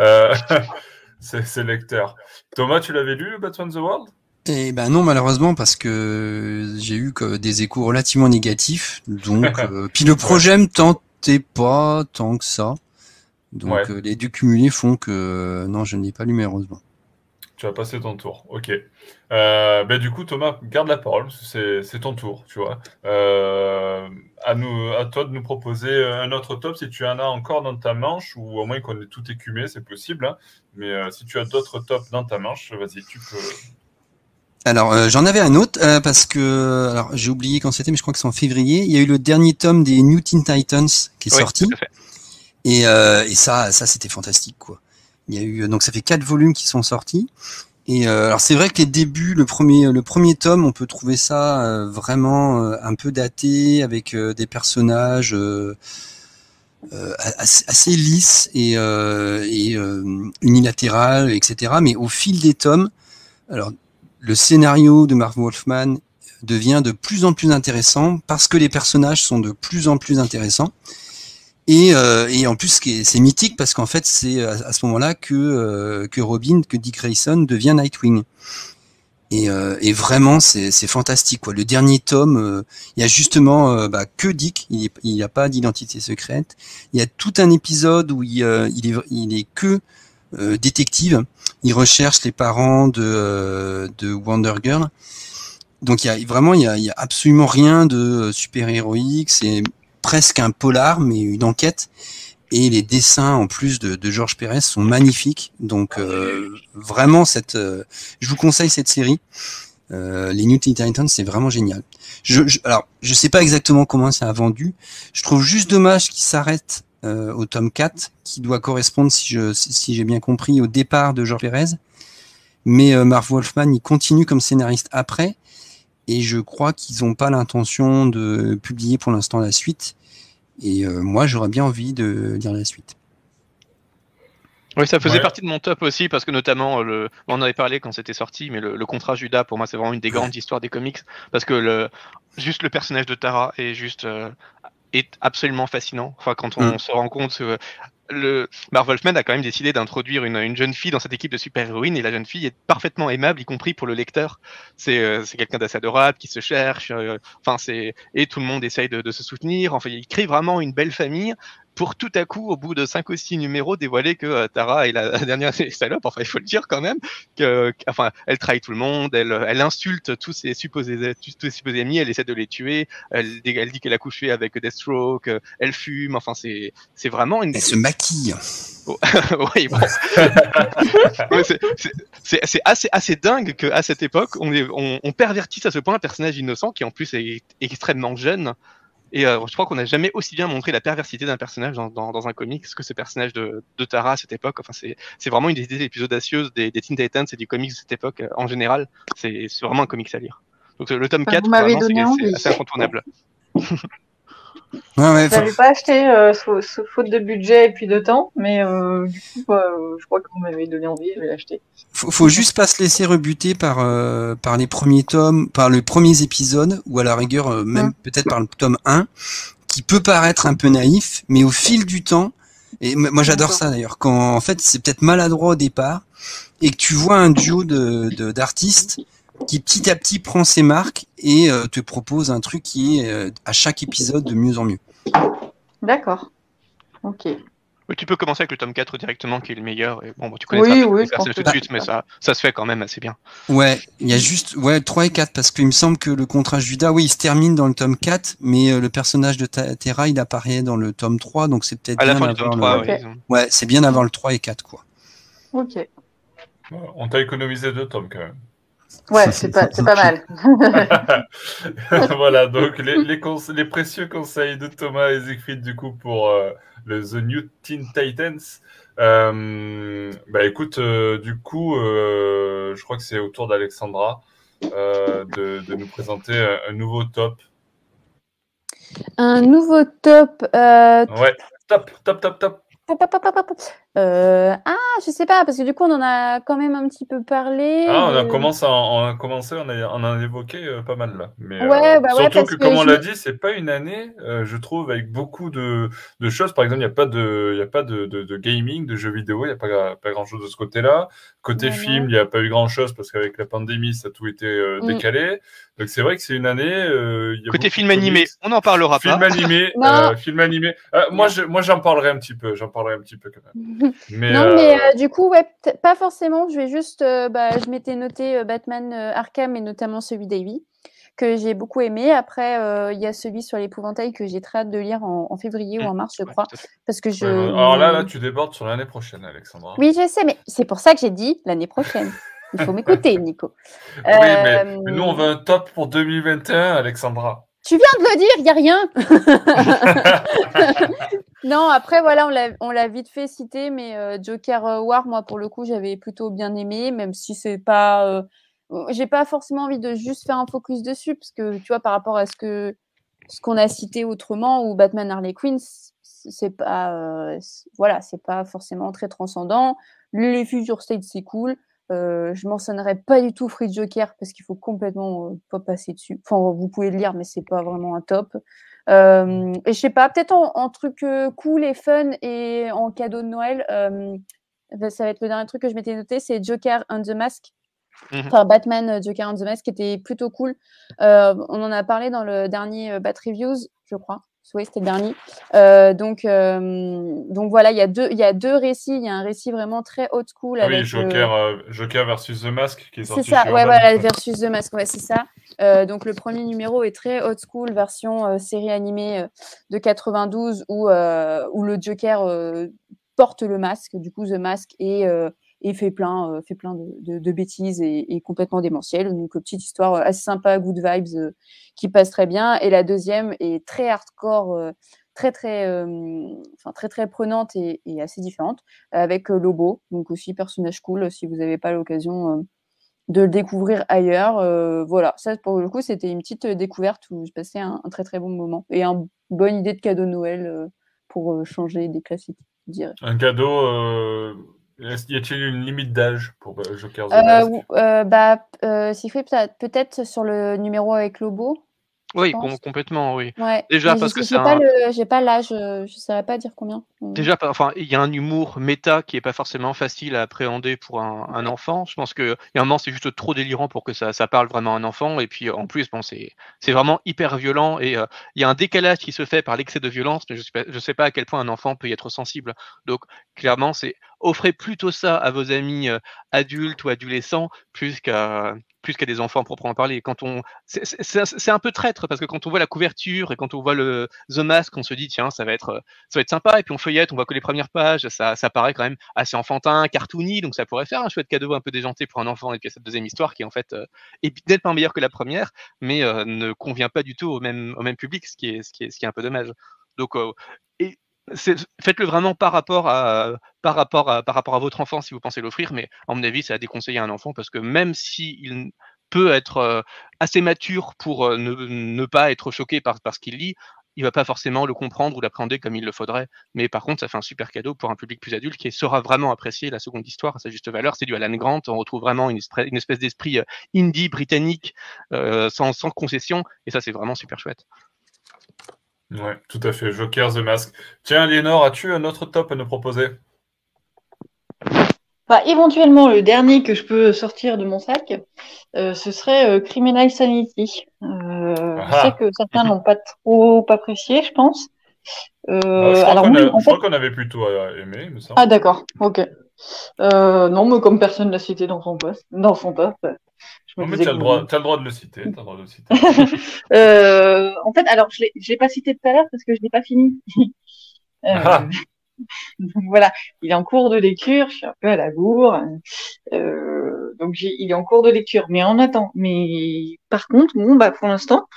Euh, c'est lecteur. Thomas, tu l'avais lu, Batman the World? Eh ben non, malheureusement, parce que j'ai eu que des échos relativement négatifs. Donc, euh, puis le projet me tentait pas tant que ça. Donc, ouais. euh, les deux cumulés font que non, je ne l'ai pas lu malheureusement. Tu as passé ton tour, ok. Euh, ben, du coup, Thomas, garde la parole, c'est ton tour, tu vois. Euh, à, nous, à toi de nous proposer un autre top, si tu en as encore dans ta manche, ou au moins qu'on ait tout écumé, c'est possible. Hein. Mais euh, si tu as d'autres tops dans ta manche, vas-y, tu peux. Alors, euh, j'en avais un autre, euh, parce que, alors j'ai oublié quand c'était, mais je crois que c'est en février. Il y a eu le dernier tome des New Teen Titans qui est Oui, sorti. tout à fait. Et, euh, et ça, ça c'était fantastique, quoi. Il y a eu donc ça fait quatre volumes qui sont sortis. Et euh, alors c'est vrai que les débuts, le premier, le premier tome, on peut trouver ça euh, vraiment euh, un peu daté avec euh, des personnages euh, euh, assez, assez lisses et, et euh, unilatéral, etc. Mais au fil des tomes, alors le scénario de Marv Wolfman devient de plus en plus intéressant parce que les personnages sont de plus en plus intéressants. Et, euh, et en plus, c'est mythique parce qu'en fait, c'est à, à ce moment-là que, euh, que Robin, que Dick Grayson devient Nightwing. Et, euh, et vraiment, c'est fantastique. Quoi. Le dernier tome, euh, il y a justement euh, bah, que Dick, il n'y a pas d'identité secrète. Il y a tout un épisode où il, euh, est, il est que euh, détective. Il recherche les parents de, euh, de Wonder Girl. Donc il y a vraiment, il y a, a absolument rien de super héroïque. C'est presque un polar, mais une enquête. Et les dessins en plus de, de Georges Pérez sont magnifiques. Donc euh, vraiment, cette, euh, je vous conseille cette série. Euh, les New Teen Titans, c'est vraiment génial. Je, je, alors, je sais pas exactement comment ça a vendu. Je trouve juste dommage qu'il s'arrête euh, au tome 4, qui doit correspondre, si je si, si j'ai bien compris, au départ de Georges Pérez. Mais euh, Marv Wolfman, il continue comme scénariste après. Et je crois qu'ils n'ont pas l'intention de publier pour l'instant la suite. Et euh, moi, j'aurais bien envie de lire la suite. Oui, ça faisait Ouais. partie de mon top aussi, parce que notamment, euh, le, on en avait parlé quand c'était sorti, mais le, le contrat Judas, pour moi, c'est vraiment une des grandes histoires des comics, parce que le, juste le personnage de Tara est juste euh, est absolument fascinant. Enfin, quand on Mm. se rend compte le Marv Wolfman a quand même décidé d'introduire une, une jeune fille dans cette équipe de super-héroïnes, et la jeune fille est parfaitement aimable, y compris pour le lecteur. C'est euh, quelqu'un d'assez adorable, qui se cherche, euh, enfin, c'est et tout le monde essaye de, de se soutenir. Enfin, il crée vraiment une belle famille pour tout à coup, au bout de cinq ou six numéros, dévoiler que euh, Tara est la, dernière salope. Enfin, il faut le dire quand même. Que, enfin, elle trahit tout le monde. Elle, elle insulte tous ses supposés, tous ses supposés amis. Elle essaie de les tuer. Elle, dit- elle dit qu'elle a couché avec Deathstroke. Elle fume. Enfin, c'est, vraiment une. Elle se maquille. oui, bon. C'est- assez, assez dingue qu'à cette époque, on, est, on, on pervertisse à ce point un personnage innocent qui en plus est, est extrêmement jeune. Et euh, je crois qu'on n'a jamais aussi bien montré la perversité d'un personnage dans, dans, dans un comics que ce personnage de, de Tara à cette époque. Enfin, c'est vraiment une des idées les plus audacieuses des, des Teen Titans et du comics de cette époque euh, en général. C'est vraiment un comics à lire. Donc le tome Bah, 4, m'avez vraiment, c'est assez incontournable. Ouais, ouais, faut, l'avais pas acheté euh, sous, sous faute de budget et puis de temps, mais euh, du coup, bah, euh, je crois que vous m'avez donné envie, je vais l'acheter. faut, faut juste pas se laisser rebuter par par les premiers tomes, par les premiers épisodes, ou à la rigueur même peut-être par le tome 1, qui peut paraître un peu naïf, mais au fil du temps, et moi j'adore ça d'ailleurs, quand en fait c'est peut-être maladroit au départ, et que tu vois un duo de de- d'artistes qui petit à petit prend ses marques et euh, te propose un truc qui est euh, à chaque épisode de mieux en mieux. D'accord. Ok. Oui, tu peux commencer avec le tome 4 directement, qui est le meilleur. Et bon, bon, tu connais Oui, ça, oui, tout de c'est suite, mais ça. ça, se fait quand même assez bien. Ouais, il y a juste ouais 3 et 4 parce qu'il me semble que le contrat Judas, oui, il se termine dans le tome 4, mais euh, le personnage de Terra, il apparaît dans le tome 3, donc c'est peut-être À la bien fin du tome d'avoir 3, le- Ok. ouais, Ouais, c'est bien d'avoir le 3 et 4 quoi. Ok. On t'a économisé deux tomes quand même. Ouais, c'est pas, c'est pas mal. voilà, donc les, les, les, précieux conseils de Thomas et Siegfried, du coup, pour euh, le The New Teen Titans. Euh, bah écoute, euh, du coup, euh, je crois que c'est au tour d'Alexandra de, de, nous présenter un, nouveau top. Un nouveau top. Ouais, top, top, top, top. Euh, ah, je sais pas, parce que du coup, on en a quand même un petit peu parlé. Ah, on a, commencé, on a commencé, on, a, on a évoqué euh, pas mal là. Mais, ouais, euh, bah surtout ouais, que, comme on l'a dit, c'est pas une année, je trouve, avec beaucoup de, de choses. Par exemple, il n'y a pas, de, y a pas de, de, de, gaming, de jeux vidéo, il n'y a pas, pas grand chose de ce côté-là. Côté film, il n'y a pas eu grand chose parce qu'avec la pandémie, ça a tout été mm. décalé. Donc c'est vrai que c'est une année. Euh, y a Côté film animé, on n'en parlera film pas. Animé, euh, film animé, euh, moi, je, moi, j'en parlerai un petit peu. J'en parlerai un petit peu quand même. Mais, non, mais euh, du coup, ouais, pas forcément. Je vais juste, bah, je m'étais noté Batman Arkham et notamment celui d'Ivy que j'ai beaucoup aimé. Après, il y a celui sur l'épouvantail que j'ai très hâte de lire en, en février ou en mars, je crois, parce que je. alors là, là, tu débordes sur l'année prochaine, Alexandra. Oui, je sais, mais c'est pour ça que j'ai dit l'année prochaine. Il faut m'écouter, Nico. Oui, mais, euh, nous, on veut un top pour 2021, Alexandra. Tu viens de le dire, il n'y a rien. non, après, voilà, on l'a vite fait citer, mais euh, Joker euh, War, moi, pour le coup, j'avais plutôt bien aimé, même si c'est pas. J'ai pas forcément envie de juste faire un focus dessus, parce que, tu vois, par rapport à ce que ce qu'on a cité autrement, ou Batman Harley Quinn, c'est pas. voilà, c'est pas forcément très transcendant. Les Future State, c'est cool. Euh, je mentionnerai pas du tout Free Joker parce qu'il faut complètement euh, pas passer dessus. Enfin, vous pouvez le lire, mais c'est pas vraiment un top. Euh, et je sais pas, peut-être en, truc cool et fun et en cadeau de Noël, ça va être le dernier truc que je m'étais noté, c'est Joker and the Mask. Mmh enfin, Batman Joker and the Mask qui était plutôt cool. on en a parlé dans le dernier Bat Reviews, je crois. Oui, c'était le dernier. Euh, donc, euh, donc voilà, il y, a deux, il y a deux récits. Il y a un récit vraiment très old school. Avec, oui, Joker, euh, Joker versus The Mask qui est sorti. C'est ça, ouais, voilà, versus The Mask, ouais, c'est ça. donc le premier numéro est très old school, version série animée de 92 où, où le Joker porte le masque, du coup The Mask est et fait plein, euh, fait plein de, de, bêtises et, et, complètement démentielles. Donc, petite histoire assez sympa, good vibes, euh, qui passe très bien. Et la deuxième est très hardcore, euh, très très, très très prenante et, assez différente, avec Lobo, donc aussi personnage cool si vous n'avez pas l'occasion de le découvrir ailleurs. voilà, ça pour le coup, c'était une petite découverte où passais un, un, très très bon moment et une bonne idée de cadeau Noël pour changer des classiques, je dirais. Un cadeau y a-t-il une limite d'âge pour euh, Joker The euh, euh, bah, euh, peut-être sur le numéro avec Lobo. Oui, complètement, oui. Ouais. Déjà parce que c'est pas j'ai pas l'âge, je ne saurais pas dire combien. Déjà, enfin, il y a un humour méta qui est pas forcément facile à appréhender pour un, un enfant. Je pense que y a un moment c'est juste trop délirant pour que ça, ça parle vraiment à un enfant. Et puis en plus, bon, c'est c'est vraiment hyper violent et il y a un décalage qui se fait par l'excès de violence, mais je sais je sais pas à quel point un enfant peut y être sensible. Donc clairement, c'est offrez plutôt ça à vos amis adultes ou adolescents plus qu'à plus qu'à des enfants proprement parler. Quand on, c'est un peu traître parce que quand on voit la couverture et quand on voit le The Mask, on se dit tiens ça va être ça va être sympa et puis on feuillette, on voit que les premières pages, ça, ça paraît quand même assez enfantin, cartoony, donc ça pourrait faire un chouette cadeau un peu déjanté pour un enfant et puis cette deuxième histoire qui en fait est nettement meilleure que la première, mais ne convient pas du tout au même au même public, ce qui est ce qui est ce qui est un peu dommage. Donc et faites-le vraiment par rapport à votre enfant si vous pensez l'offrir, mais à mon avis, c'est à déconseiller à un enfant parce que même s'il peut être euh, assez mature pour euh, ne, ne, pas être choqué par, ce qu'il lit, il va pas forcément le comprendre ou l'appréhender comme il le faudrait. Mais par contre, ça fait un super cadeau pour un public plus adulte qui saura vraiment apprécier la seconde histoire à sa juste valeur. C'est du Alan Grant. On retrouve vraiment une, une espèce d'esprit euh, indie britannique sans, sans concession. Et ça, c'est vraiment super chouette. Ouais, tout à fait. Joker The Mask. Tiens, Léonore, as-tu un autre top à nous proposer? Bah, Éventuellement, le dernier que je peux sortir de mon sac, euh, ce serait euh, Criminal Sanity. Euh, je sais que certains n'ont pas trop apprécié, je pense. Bah, je crois qu'on avait plutôt aimé, me. Ah, d'accord, ok. non, mais comme personne l'a cité dans son poste, dans son top, non, mais tu as, le droit, as le droit de le citer. As le droit de le citer. euh, en fait, alors, je ne l'ai pas cité tout à l'heure parce que je ne l'ai pas fini. euh, ah. Donc voilà, il est en cours de lecture, je suis un peu à la bourre. Euh, donc il est en cours de lecture. Mais en attend. Mais par contre, bon, bah, pour l'instant,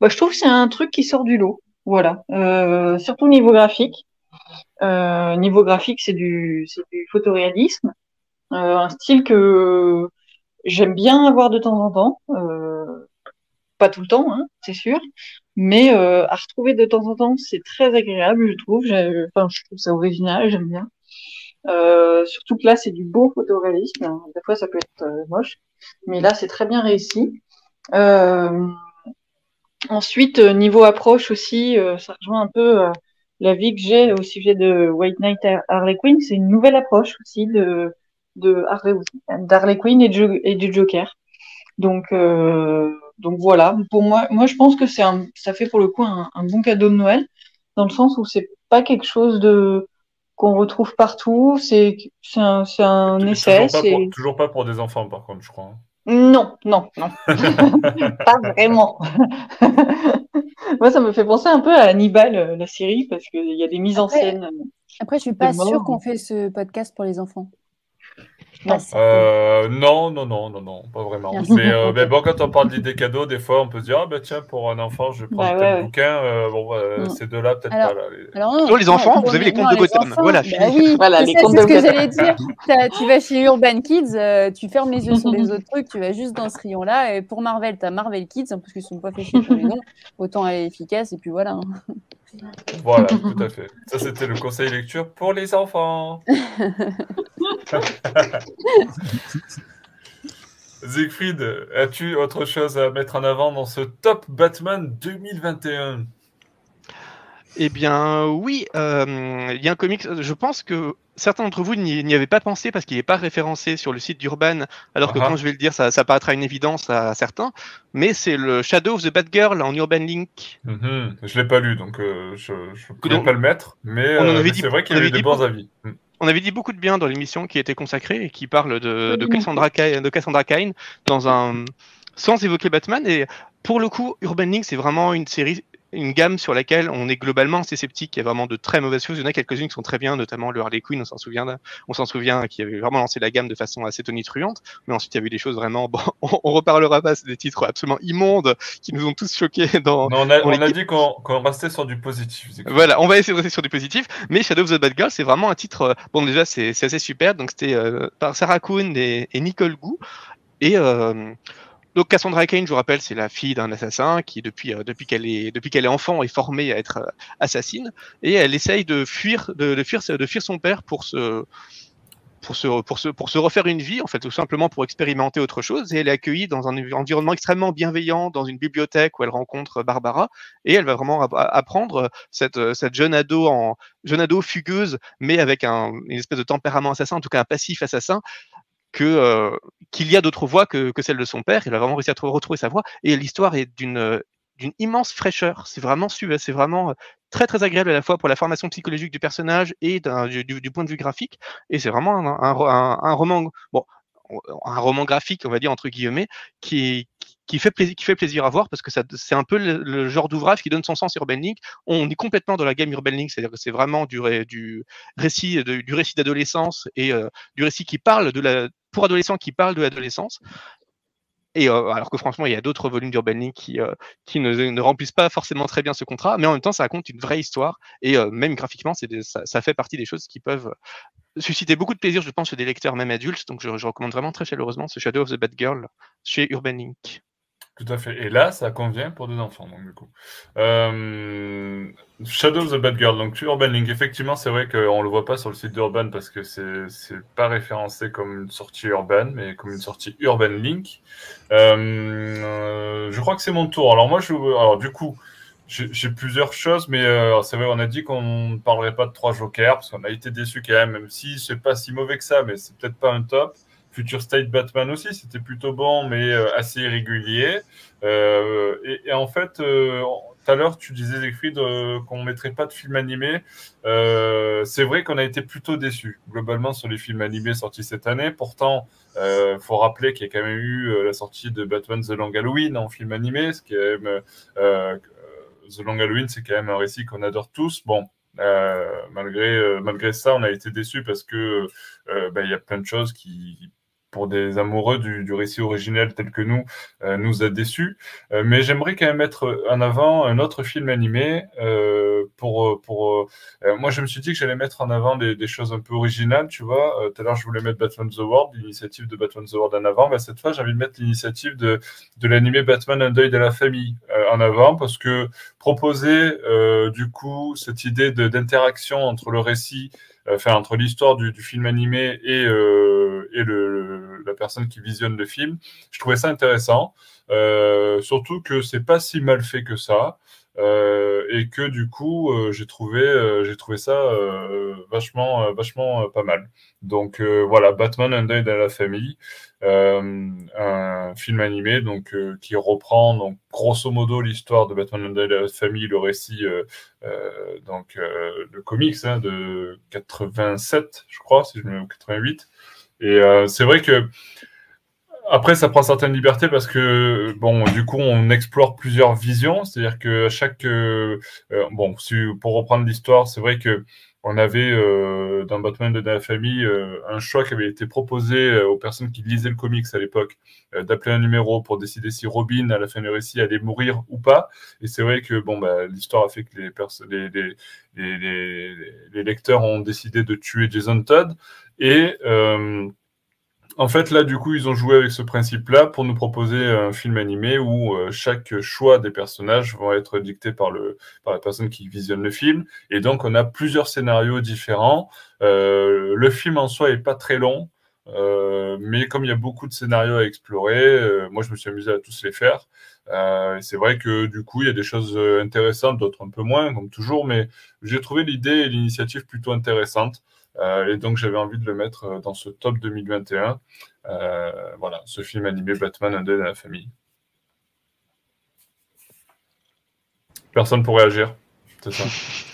bah, je trouve que c'est un truc qui sort du lot. Voilà. Euh, surtout niveau graphique. Euh, niveau graphique, c'est du, c'est du photoréalisme. Euh, un style que j'aime bien avoir de temps en temps. Euh, pas tout le temps, hein, c'est sûr. Mais euh, à retrouver de temps en temps, c'est très agréable, je trouve. Enfin, je trouve ça original, j'aime bien. Euh, surtout que là, c'est du beau photoréalisme. Des fois, ça peut être euh, moche, mais là, c'est très bien réussi. Euh, ensuite, euh, niveau approche aussi, ça rejoint un peu la vie que j'ai au sujet de White Knight Harley Quinn. C'est une nouvelle approche aussi de, de Harley, Quinn et, et, du Joker. Donc, donc voilà. Pour moi, moi, je pense que c'est un, ça fait pour le coup un, un bon cadeau de Noël, dans le sens où c'est pas quelque chose de qu'on retrouve partout. C'est un, un essai. Toujours pas, pour, toujours pas, pour, des enfants, par contre, je crois. Non, non, non. pas vraiment. Moi, ça me fait penser un peu à Hannibal, euh, la série, parce qu'il y a des mises en scène. Euh, après, je suis pas sûre qu'on fait ce podcast pour les enfants. Euh, non, non, non, non, non, pas vraiment. Mais, euh, mais, bon, quand on parle d'idées cadeaux, des fois, on peut se dire, ah ben tiens, pour un enfant, je vais prendre bah, tel bouquin. Euh, bon, bah, mm. ces deux-là, peut-être pas. Là, les... Alors, non, les enfants, vous avez les contes de Gotham. voilà, bah oui, voilà, les contes de Gotham. C'est ce que j'allais dire. tu vas chez Urban Kids, euh, tu fermes les yeux sur les autres trucs, tu vas juste dans ce rayon-là. Et pour Marvel, tu as Marvel Kids, en plus qu'ils sont pas fait pour les noms. Autant elle est efficace, et puis voilà. Hein. Voilà, tout à fait. Ça, c'était le conseil lecture pour les enfants. Siegfried, as-tu autre chose à mettre en avant dans ce top Batman 2021 Eh bien, oui, euh, il y a un comics. Je pense que certains d'entre vous n'y avaient pas pensé parce qu'il n'est pas référencé sur le site d'Urban, alors que uh-huh. quand je vais le dire, ça, ça paraîtra une évidence à certains. Mais c'est le Shadow of the Batgirl en Urban Link. Mm-hmm. Je l'ai pas lu, donc euh, je ne peux pas le mettre. Mais, euh, c'est vrai qu'il y avait des bons avis. On avait dit beaucoup de bien dans l'émission qui était consacrée et qui parle de, de, Cassandra, de Cassandra Cain dans un sans évoquer Batman. Et pour le coup, Urban Link, c'est vraiment une série une gamme sur laquelle on est globalement assez sceptique. Il y a vraiment de très mauvaises choses. Il y en a quelques-unes qui sont très bien, notamment le Harley Quinn, on s'en souvient, on s'en souvient, qui avait vraiment lancé la gamme de façon assez tonitruante. Mais ensuite, il y a eu des choses vraiment, bon, on, reparlera pas, c'est des titres absolument immondes qui nous ont tous choqués dans. on a, dit qu'on restait sur du positif. Voilà, on va essayer de rester sur du positif. Mais Shadow of the Bad Girl, c'est vraiment un titre, euh, bon, déjà, c'est assez super. Donc, c'était euh, par Sarah Kuhn et, Nicole Gou. Et, euh, donc Cassandra Cain, je vous rappelle, c'est la fille d'un assassin qui, depuis, euh, depuis qu'elle est, depuis qu'elle est enfant, est formée à être euh, assassine, et elle essaye de fuir, de, de, fuir, de fuir son père pour se, pour se, pour, se, pour se refaire une vie, en fait, tout simplement pour expérimenter autre chose. Et elle est accueillie dans un environnement extrêmement bienveillant, dans une bibliothèque où elle rencontre Barbara, et elle va vraiment apprendre cette, cette jeune ado en jeune ado fugueuse, mais avec un, une espèce de tempérament assassin, en tout cas un passif assassin, euh, qu'il y a d'autres voix que, celle de son père. Il a vraiment réussi à retrouver sa voix. Et l'histoire est d'une d'une immense fraîcheur. C'est vraiment c'est vraiment euh, très très agréable à la fois pour la formation psychologique du personnage et du, point de vue graphique. Et c'est vraiment un, un, un, roman, bon, un roman graphique, on va dire entre guillemets, qui, qui fait plaisir, à voir parce que c'est un peu le, genre d'ouvrage qui donne son sens Urban Link. On est complètement dans la gamme Urban Link, c'est-à-dire que c'est vraiment du, récit, du récit d'adolescence et euh, du récit qui parle de la, pour adolescents qui parlent de l'adolescence. Et euh, alors que franchement, il y a d'autres volumes d'Urban Link qui, euh, ne, remplissent pas forcément très bien ce contrat, mais en même temps, ça raconte une vraie histoire. Et même graphiquement, ça, fait partie des choses qui peuvent susciter beaucoup de plaisir, je pense, chez des lecteurs même adultes. Donc je, je recommande vraiment très chaleureusement ce Shadow of the Bad Girl chez Urban Link. Tout à fait. Et là, ça convient pour des enfants, donc du coup. Euh, Shadow of the Bad Girl, donc Urban Link. Effectivement, c'est vrai qu'on le voit pas sur le site d'Urban parce que c'est pas référencé comme une sortie Urban, mais comme une sortie Urban Link. Euh, je crois que c'est mon tour. Alors moi, alors du coup, j'ai plusieurs choses, mais euh, c'est vrai, on a dit qu'on ne parlerait pas de trois jokers parce qu'on a été déçus quand même, même si c'est pas si mauvais que ça, mais c'est peut-être pas un top. Future State Batman aussi, c'était plutôt bon, mais euh, assez irrégulier. Euh, et, en fait, euh, tout à l'heure, tu disais, Siegfried, qu'on ne mettrait pas de film animé. c'est vrai qu'on a été plutôt déçus, globalement, sur les films animés sortis cette année. Pourtant, il faut rappeler qu'il y a quand même eu la sortie de Batman The Long Halloween en film animé, ce qui est The Long Halloween, c'est quand même un récit qu'on adore tous. Bon, malgré, malgré ça, on a été déçus parce que bah, il y a plein de choses qui pour des amoureux du, récit originel tel que nous, euh, nous a déçus. Euh, mais j'aimerais quand même mettre en avant un autre film animé. Euh, pour, moi, je me suis dit que j'allais mettre en avant des, choses un peu originales, tu vois. tout à l'heure, je voulais mettre Batman the World, l'initiative de Batman the World en avant. Mais cette fois, j'ai envie de mettre l'initiative de, de l'animé Batman Un deuil de la famille en avant parce que proposer du coup cette idée d'interaction entre le récit enfin entre l'histoire du, du, film animé et, euh, et le, la personne qui visionne le film. Je trouvais ça intéressant, euh, surtout que c'est pas si mal fait que ça. Euh, et que du coup euh, j'ai trouvé euh, j'ai trouvé ça vachement vachement pas mal. Donc voilà Batman un deuil de la famille un film animé donc qui reprend donc grosso modo l'histoire de Batman un deuil de la famille le récit donc le comics hein, de 87 je crois si je me 88 et c'est vrai que après, ça prend certaines libertés parce que, bon, du coup, on explore plusieurs visions. C'est-à-dire que chaque, euh, euh, bon, pour reprendre l'histoire, c'est vrai que on avait euh, dans Batman de la famille euh, un choix qui avait été proposé euh, aux personnes qui lisaient le comics à l'époque d'appeler un numéro pour décider si Robin à la fin du récit allait mourir ou pas. Et c'est vrai que bon bah l'histoire a fait que les, les, les, les, les lecteurs ont décidé de tuer Jason Todd et en fait, là, du coup, ils ont joué avec ce principe-là pour nous proposer un film animé où euh, chaque choix des personnages vont être dictés par, le, par la personne qui visionne le film. Et donc, on a plusieurs scénarios différents. Euh, le film en soi est pas très long, euh, mais comme il y a beaucoup de scénarios à explorer, moi, je me suis amusé à tous les faire. C'est vrai que du coup, il y a des choses intéressantes, d'autres un peu moins, comme toujours, mais j'ai trouvé l'idée et l'initiative plutôt intéressante. Euh, et donc j'avais envie de le mettre euh, dans ce top 2021. Euh, voilà, ce film animé Batman un deuil de la famille. Personne pour réagir, c'est ça?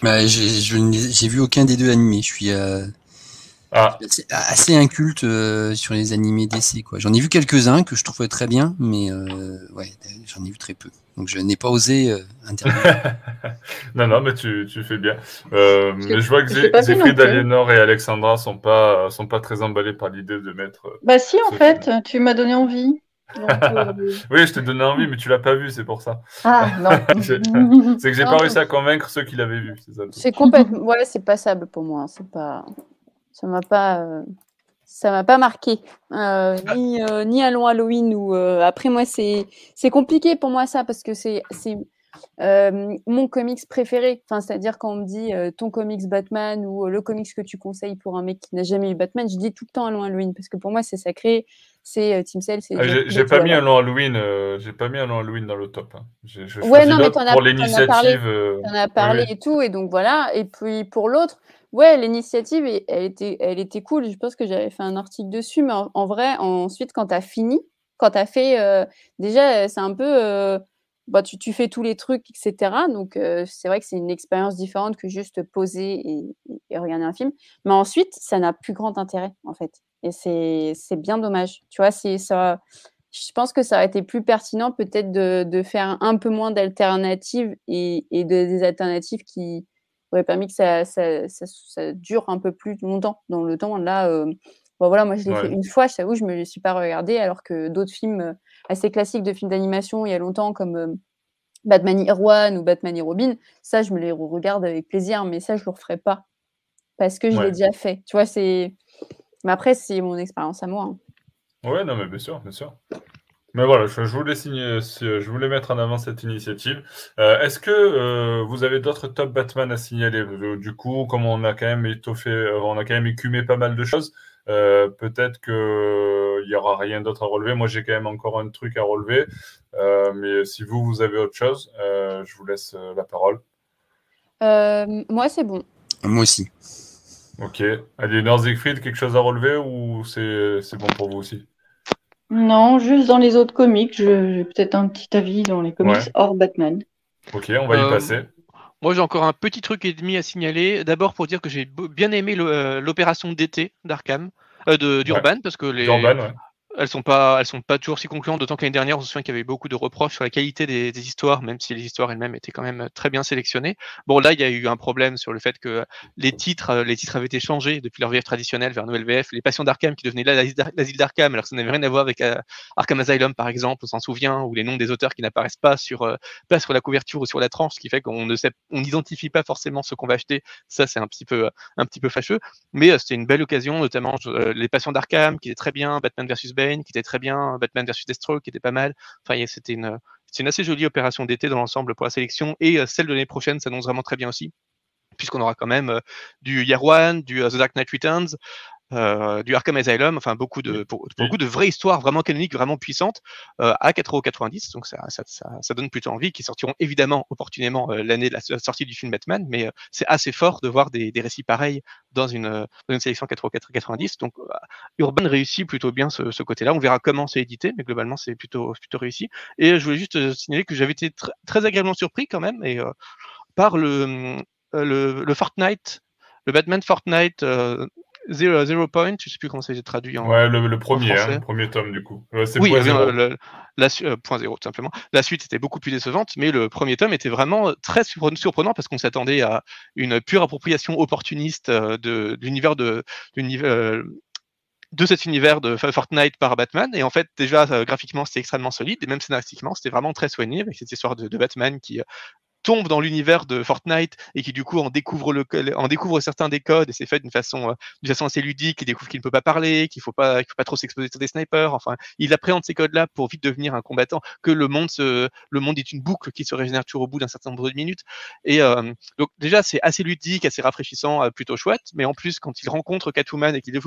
Bah, J'ai vu aucun des deux animés. Je suis ah. assez, inculte sur les animés DC. J'en ai vu quelques-uns que je trouvais très bien, mais ouais, j'en ai vu très peu. Donc je n'ai pas osé euh, intervenir. non, non, mais tu, tu fais bien. Euh, mais je vois que Zéphrid, Aliénor et Alexandra sont pas sont pas très emballés par l'idée de mettre. Euh, bah si, en fait, tu m'as donné envie. oui, je t'ai donné envie, mais tu l'as pas vu, c'est pour ça. Ah non. c'est que j'ai pas réussi à convaincre ceux qui l'avaient vu. C'est complètement. Ouais, c'est passable pour moi. C'est pas. Ça m'a pas ça m'a pas marqué. Euh, ni euh, ni Allons Halloween ou euh, après moi c'est c'est compliqué pour moi ça parce que c'est c'est mon comics préféré. Enfin c'est-à-dire quand on me dit ton comics Batman ou le comics que tu conseilles pour un mec qui n'a jamais eu Batman je dis tout le temps Allons Halloween parce que pour moi c'est sacré. C'est Tim Cell c'est ah, j'ai pas mis Allons Halloween j'ai pas mis Allons Halloween dans le top hein. ouais non mais t'en as, as parlé, en as parlé et tout et donc voilà. Et puis pour l'autre Ouais, l'initiative, elle était, elle était cool. Je pense que j'avais fait un article dessus, mais en, vrai, ensuite, quand tu as fini, quand tu as fait, euh, déjà, c'est un peu, euh, bah, tu, fais tous les trucs, etc. Donc, euh, c'est vrai que c'est une expérience différente que juste poser et, regarder un film. Mais ensuite, ça n'a plus grand intérêt, en fait. Et c'est bien dommage. Tu vois, ça. Je pense que ça aurait été plus pertinent peut-être de, faire un peu moins d'alternatives et, et de, des alternatives qui, aurait permis que ça, ça, ça, dure un peu plus longtemps dans le temps. Là, euh, bon, voilà, moi je l'ai fait une fois, je t'avoue, je me suis pas regardé, alors que d'autres films euh, assez classiques de films d'animation il y a longtemps, comme euh, Batman One ou Batman et Robin, ça je me les regarde avec plaisir, mais ça je le referai pas parce que je l'ai déjà fait. Tu vois, c'est. Mais après, c'est mon expérience à moi. Hein. Ouais, non, mais bien sûr, bien sûr. Mais voilà, je, voulais signer, je voulais mettre en avant cette initiative. Euh, est-ce que euh, vous avez d'autres top Batman à signaler? Euh, Du coup, comme on a quand même étoffé, on a quand même écumé pas mal de choses, peut-être que il y aura rien d'autre à relever. Moi, j'ai quand même encore un truc à relever, mais si vous vous avez autre chose, je vous laisse la parole. moi, c'est bon. Moi aussi. Ok. Allez, Siegfried, quelque chose à relever ou c'est bon pour vous aussi? Non, juste dans les autres comics, j'ai peut-être un petit avis dans les comics hors Batman. Ok, on va y euh, passer. Moi, j'ai encore un petit truc et demi à signaler. D'abord, pour dire que j'ai bien aimé euh, l'opération d'été d'Arkham, euh, d'Urban, parce que les. Elles sont pas, elles sont pas toujours si concluantes. D'autant qu'année dernière, on se souvient qu'il y avait beaucoup de reproches sur la qualité des, histoires, même si les histoires elles-mêmes étaient quand même très bien sélectionnées. Bon, là, il y a eu un problème sur le fait que les titres, euh, les titres avaient été changés depuis leur VF traditionnelle vers nouvelle VF. Les Passions d'Arkham qui devenaient l'asile d'Arkham, alors que ça n'avait rien à voir avec euh, Arkham Asylum, par exemple, on s'en souvient, ou les noms des auteurs qui n'apparaissent pas sur, euh, pas sur la couverture ou sur la tranche, ce qui fait qu'on ne sait, n'identifie pas forcément ce qu'on va acheter. Ça, c'est un petit peu, un petit peu fâcheux. Mais c'était une belle occasion, notamment les Passions d'Arkham, qui étaient très bien, Batman versus Qui était très bien, Batman versus Deathstroke, qui était pas mal. Enfin, c'était une, une assez jolie opération d'été dans l'ensemble pour la sélection et euh, celle de l'année prochaine s'annonce vraiment très bien aussi puisqu'on aura quand même euh, du One, du euh, The Dark Knight Returns, euh, du Arkham Asylum, enfin beaucoup de pour, beaucoup de vraies histoires vraiment canoniques, vraiment puissantes euh, à 4,90€. Donc ça, ça, ça, ça, donne plutôt envie, qui sortiront évidemment opportunément euh, l'année de la sortie du film Batman, mais c'est assez fort de voir des, des récits pareils dans une, dans une sélection 4,90€. Donc Urban réussit plutôt bien ce, ce côté-là. On verra comment c'est édité, mais globalement c'est plutôt plutôt réussi. Et je voulais juste signaler que j'avais été très agréablement surpris quand même et par le, le, le Fortnite, le Batman Fortnite Zero, Zero Point, je sais plus comment ça a été traduit en. Ouais, le, le premier, hein, premier tome du coup. Euh, oui, point zéro. Le, la, euh, point zéro tout simplement. La suite était beaucoup plus décevante, mais le premier tome était vraiment très surprenant parce qu'on s'attendait à une pure appropriation opportuniste euh, de, l'univers de, euh, de cet univers de Fortnite par Batman. Et en fait, déjà, graphiquement, c'était extrêmement solide, et même scénaristiquement, c'était vraiment très soigné avec cette histoire de, de Batman qui tombe dans l'univers de Fortnite et qui du coup en découvre le en découvre certains des codes et c'est fait d'une façon euh, d'une façon assez ludique. Il découvre qu'il ne peut pas parler qu'il faut pas qu'il faut pas trop s'exposer sur des snipers. Enfin il appréhende ces codes là pour vite devenir un combattant que le monde se le monde est une boucle qui se régénère toujours au bout d'un certain nombre de minutes. Et euh, donc déjà c'est assez ludique assez rafraîchissant euh, plutôt chouette. Mais en plus quand il rencontre Catwoman et qu'il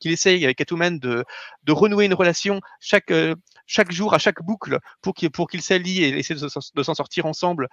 qu'il essaye avec Catwoman de de renouer une relation chaque chaque jour à chaque boucle pour qu'il pour et essayer de s'en sortir ensemble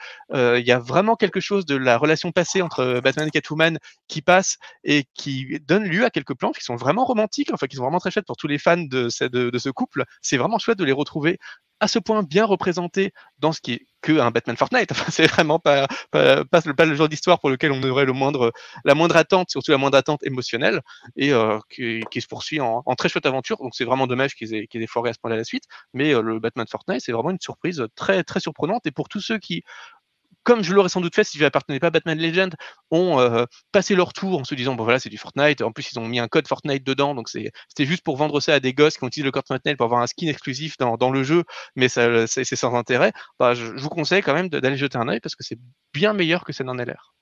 il y a vraiment quelque chose de la relation passée entre Batman et Catwoman qui passe et qui donne lieu à quelques plans qui sont vraiment romantiques, enfin qui sont vraiment très chouettes pour tous les fans de, ce couple. C'est vraiment chouette de les retrouver à ce point bien représentés dans ce qui est que un Batman Fortnite. Enfin, c'est vraiment pas, le genre d'histoire pour lequel on aurait la moindre attente, surtout la moindre attente émotionnelle, et euh, qui, se poursuit en, très chouette aventure. Donc c'est vraiment dommage qu'ils aient, qu'ils aient foiré à ce point-là la suite. Mais euh, le Batman Fortnite, c'est vraiment une surprise très très surprenante. Et pour tous ceux qui comme je l'aurais sans doute fait si je n'appartenais pas à Batman Legend, ont euh, passé leur tour en se disant bon voilà c'est du Fortnite. En plus ils ont mis un code Fortnite dedans, donc c'était juste pour vendre ça à des gosses qui ont utilisé le code Fortnite pour avoir un skin exclusif dans, le jeu, mais c'est sans intérêt. Bah, je, vous conseille quand même d'aller jeter un œil parce que c'est bien meilleur que ça n'en a l'air.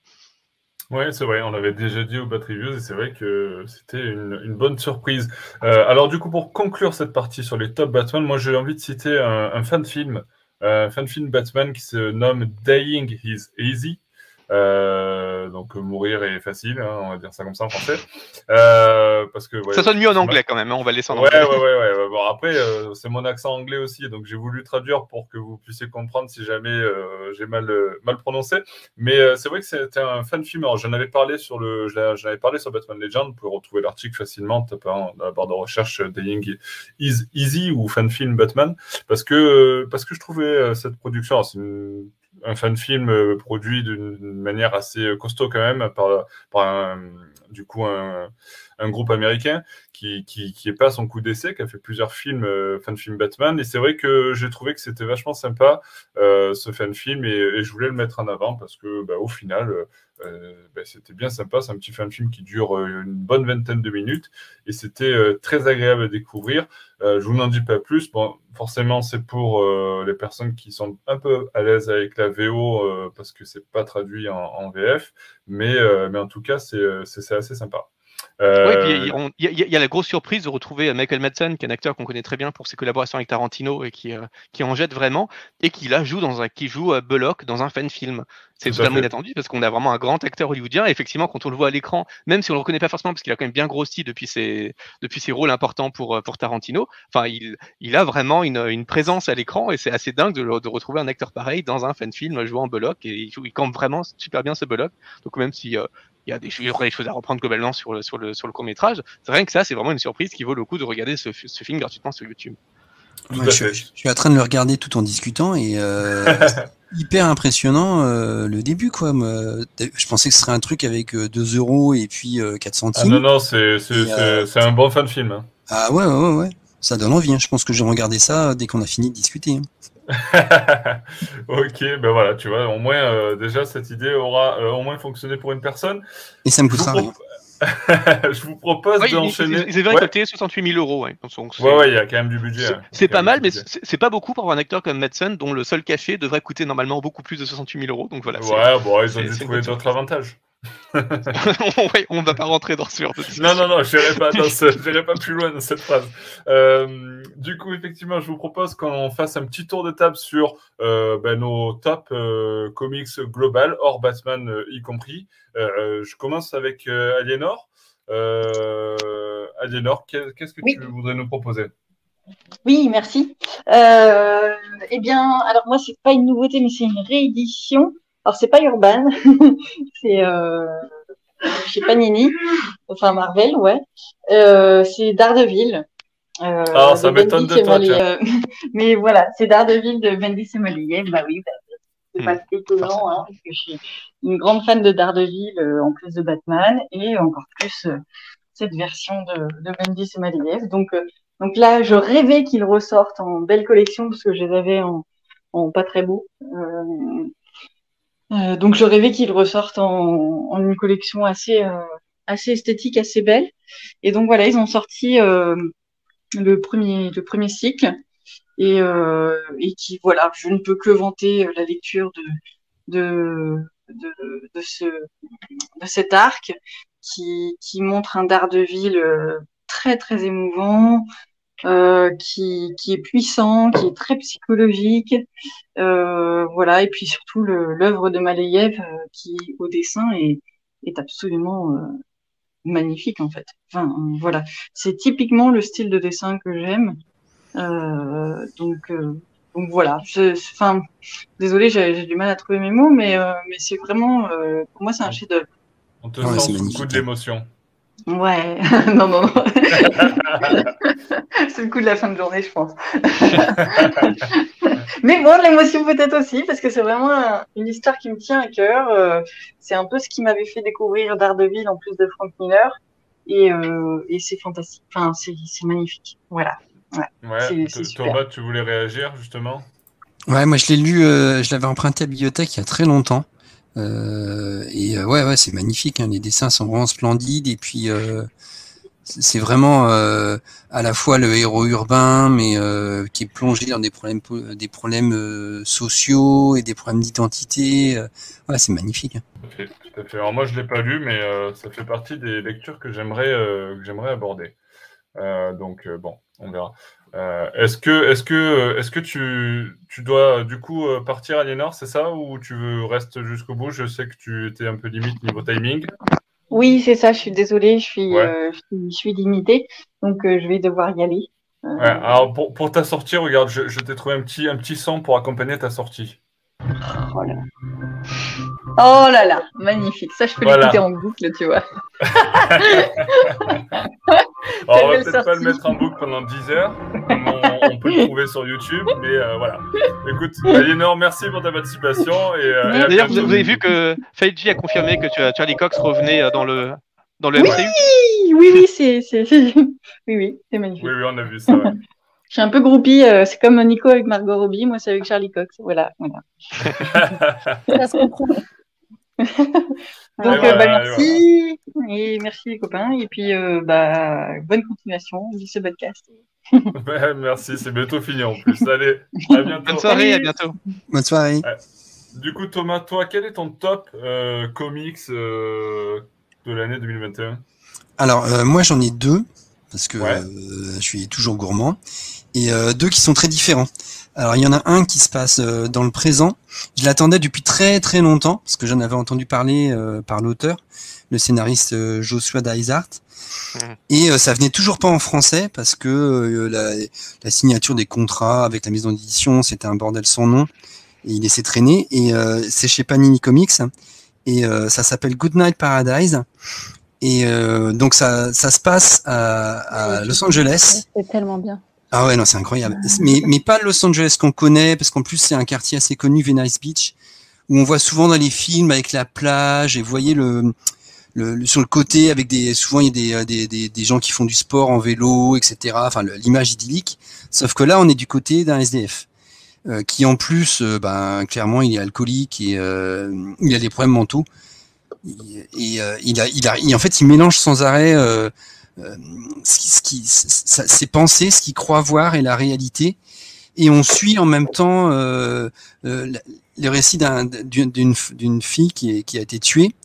Oui, c'est vrai, on l'avait déjà dit au Bat Reviews et c'est vrai que c'était une, une, bonne surprise. Euh, alors du coup, pour conclure cette partie sur les top Batman, moi j'ai envie de citer un, un fan film euh, fan film Batman qui se nomme Dying is Easy. Euh, donc mourir est facile, hein, on va dire ça comme ça en français. Euh, parce que ouais, ça sonne mieux en anglais quand même, hein, on va laisser en ouais, anglais. Ouais, ouais, ouais. Bon après, euh, c'est mon accent anglais aussi, donc j'ai voulu traduire pour que vous puissiez comprendre si jamais euh, j'ai mal mal prononcé. Mais c'est vrai que c'était un fan film. Alors j'en avais parlé sur le, j'en avais parlé sur Batman Legend. Vous pouvez retrouver l'article facilement tapant dans la barre de recherche Dying is Easy ou fan film Batman, parce que parce que je trouvais cette production, c'est une un fan film euh, produit d'une manière assez costaud quand même par, par un, du coup un, un groupe américain qui, qui, est pas son coup d'essai, qui a fait plusieurs films, euh, fan film Batman. Et c'est vrai que j'ai trouvé que c'était vachement sympa euh, ce fan film et, je voulais le mettre en avant parce que bah, au final, euh, bah, c'était bien sympa. C'est un petit fan film qui dure euh, une bonne vingtaine de minutes et c'était très agréable à découvrir. je vous n'en dis pas plus. Bon, forcément, c'est pour les personnes qui sont un peu à l'aise avec la VO parce que c'est pas traduit en, VF, mais mais en tout cas, c'est assez sympa. Euh... Oui, puis il y, y, a la grosse surprise de retrouver Michael Madsen, qui est un acteur qu'on connaît très bien pour ses collaborations avec Tarantino et qui, euh, qui en jette vraiment, et qui là joue dans un, qui joue euh, Bullock dans un fan film. C'est totalement inattendu parce qu'on a vraiment un grand acteur hollywoodien. Et effectivement, quand on le voit à l'écran, même si on le reconnaît pas forcément parce qu'il a quand même bien grossi depuis ses, depuis ses rôles importants pour, euh, pour Tarantino, enfin, il, il a vraiment une, une présence à l'écran et c'est assez dingue de, de, retrouver un acteur pareil dans un fan film jouant Bullock et il, joue, il campe vraiment super bien ce Bullock. Donc même si il y a des, il y aurait des choses à reprendre globalement sur le, sur le, sur le court métrage. C'est rien que ça, c'est vraiment une surprise qui vaut le coup de regarder ce, ce film gratuitement sur YouTube. Ouais, je, je, suis en train de le regarder tout en discutant et euh, hyper impressionnant euh, le début quoi. Je pensais que ce serait un truc avec 2 euh, euros et puis 4 centimes. Ah non non c'est euh, un bon fan film. Hein. Ah ouais ouais ouais. ça donne envie. hein. Je pense que je vais regarder ça dès qu'on a fini de discuter. hein. ok, ben voilà, tu vois, au moins, euh, déjà, cette idée aura euh, au moins fonctionné pour une personne. Et ça me coûtera rien. je vous propose Ouais, ils, d'enchaîner. ils- avaient Ouais. récolté 68 000 euros. Ouais, donc Ouais, ouais, il y a quand même du budget. c'est- hein. Pas mal, mais c'est pas beaucoup pour un acteur comme Madsen, dont le seul cachet devrait coûter normalement beaucoup plus de 68 000 euros. Donc voilà. Ouais, bon, ils ont dû trouver d'autres avantages. ouais, on va pas rentrer dans ce genre de discussion. Non, non, non, je n'irai pas, ce- pas plus loin dans cette phrase. Euh, du coup, effectivement, je vous propose qu'on fasse un petit tour de table sur euh, ben, nos top euh, comics global, hors Batman euh, y compris. Euh, je commence avec euh, Aliénor. Euh, Aliénor, qu'est- qu'est-ce que Oui. tu voudrais nous proposer? Oui, merci. Euh, eh bien, alors moi, c'est pas une nouveauté, mais c'est une réédition. Alors, c'est pas Urban, c'est euh, chez Panini, enfin Marvel, ouais. Euh, c'est Daredevil. Euh, Ah, ça m'étonne de toi, euh, mais voilà, c'est Daredevil de Bendis et Moliev. Bah oui, bah, c'est Hmm. pas étonnant, hein, parce que je suis une grande fan de Daredevil euh, en plus de Batman et encore plus euh, cette version de, de Bendis et Maliev. Donc, euh, donc là, je rêvais qu'ils ressortent en belle collection parce que je les avais en, en pas très beau. Euh, donc je rêvais qu'ils ressortent en, en une collection assez euh, assez esthétique, assez belle. Et donc voilà, ils ont sorti euh, le premier le premier cycle et euh, et qui voilà, je ne peux que vanter euh, la lecture de de de, de ce de cet arc qui qui montre un Daredevil euh, très très émouvant, euh, qui qui est puissant, qui est très psychologique, euh, voilà, et puis surtout le- l'œuvre de Malayev euh, qui au dessin est est absolument euh, magnifique en fait. Enfin voilà, c'est typiquement le style de dessin que j'aime. Euh, donc euh, donc voilà, enfin désolé, j'ai j'ai du mal à trouver mes mots, mais euh, mais c'est vraiment euh, pour moi c'est un chef-d'œuvre. On te ouais, sent c'est sous Ouais, non non non, c'est le coup de la fin de journée, je pense. Mais bon, l'émotion peut-être aussi, parce que c'est vraiment un- une histoire qui me tient à cœur. Euh, c'est un peu ce qui m'avait fait découvrir Daredevil en plus de Frank Miller. Et, euh, et c'est fantastique. Enfin, c'est magnifique. Voilà. Ouais, c'est. Thomas, tu voulais réagir justement? Ouais, moi je l'ai lu, euh, je l'avais emprunté à la bibliothèque il y a très longtemps. Euh, et euh, ouais, ouais, c'est magnifique. hein, les dessins sont vraiment splendides. Et puis euh, c'est vraiment à la fois le héros urbain, mais qui est plongé dans des problèmes, des problèmes sociaux et des problèmes d'identité. Ouais, c'est magnifique. hein. Tout à fait, tout à fait. Alors moi, je l'ai pas lu, mais ça fait partie des lectures que j'aimerais que j'aimerais aborder. Donc bon, on verra. Euh, est-ce que est-ce que est-ce que tu tu dois euh, du coup euh, partir Aliénor, c'est ça, ou tu veux rester jusqu'au bout? Je sais que tu étais un peu limite niveau timing. Oui, c'est ça. Je suis désolée. Je suis, Ouais. euh, je suis, je suis limitée. Donc, euh, je vais devoir y aller. Euh, Ouais, alors pour, pour ta sortie, regarde, je, je t'ai trouvé un petit un petit son pour accompagner ta sortie. oh, là. oh là là, magnifique. Ça, je peux Voilà. l'écouter en boucle, tu vois. Alors, on va peut-être pas le mettre en boucle pendant 10 heures, comme on, on peut le trouver sur YouTube, mais euh, voilà. Écoute, Aliénor, merci pour ta participation. Et, euh, et D'ailleurs, vous, avez vu que Feiji a confirmé que Charlie Cox revenait euh, dans le dans le Oui. MCU. Oui, oui, oui, c'est, c'est, c'est- oui, oui, c'est magnifique. Oui, oui, on a vu ça. ouais. Je suis un peu groupie. euh, c'est comme Nico avec Margot Robbie. Moi, c'est avec Charlie Cox. Voilà, voilà. Ça se comprend. Donc, Et euh, voilà, bah, et merci. Et merci, les copains. Et puis, euh, bah, bonne continuation de ce podcast. Ouais, merci, c'est bientôt fini en plus. Allez, à bientôt. Bonne soirée, à bientôt. Bonne soirée. Du coup, Thomas, toi, quel est ton top euh, comics euh, de l'année 2021 Alors euh, moi j'en ai deux parce que Ouais. euh, je suis toujours gourmand et euh, deux qui sont très différents. Alors il y en a un qui se passe euh, dans le présent. Je l'attendais depuis très très longtemps parce que j'en avais entendu parler euh, par l'auteur, le scénariste euh, Joshua Dysart. Mhm. Et euh, ça venait toujours pas en français parce que euh, la, la signature des contrats avec la maison d'édition c'était un bordel sans nom et il laissait traîner. Et euh, c'est chez Panini Comics et euh, ça s'appelle Goodnight Paradise. Et euh, donc ça, ça se passe à, à Los Angeles. C'est tellement bien. Ah ouais, non, c'est incroyable. Mais, mais pas Los Angeles qu'on connaît, parce qu'en plus c'est un quartier assez connu, Venice Beach, où on voit souvent dans les films avec la plage, et vous voyez le, le, sur le côté avec des souvent il y a des, des, des, gens qui font du sport en vélo, etc. Enfin l'image idyllique. Sauf que là on est du côté d'un SDF. qui en plus, ben, clairement, il est alcoolique et il a des problèmes mentaux. Et, il, a, il a, en fait, il mélange sans arrêt ce qui, ses pensées, ce qu'il croit voir et la réalité. Et on suit en même temps euh, euh, le récit d'une fille qui, qui, a été tuée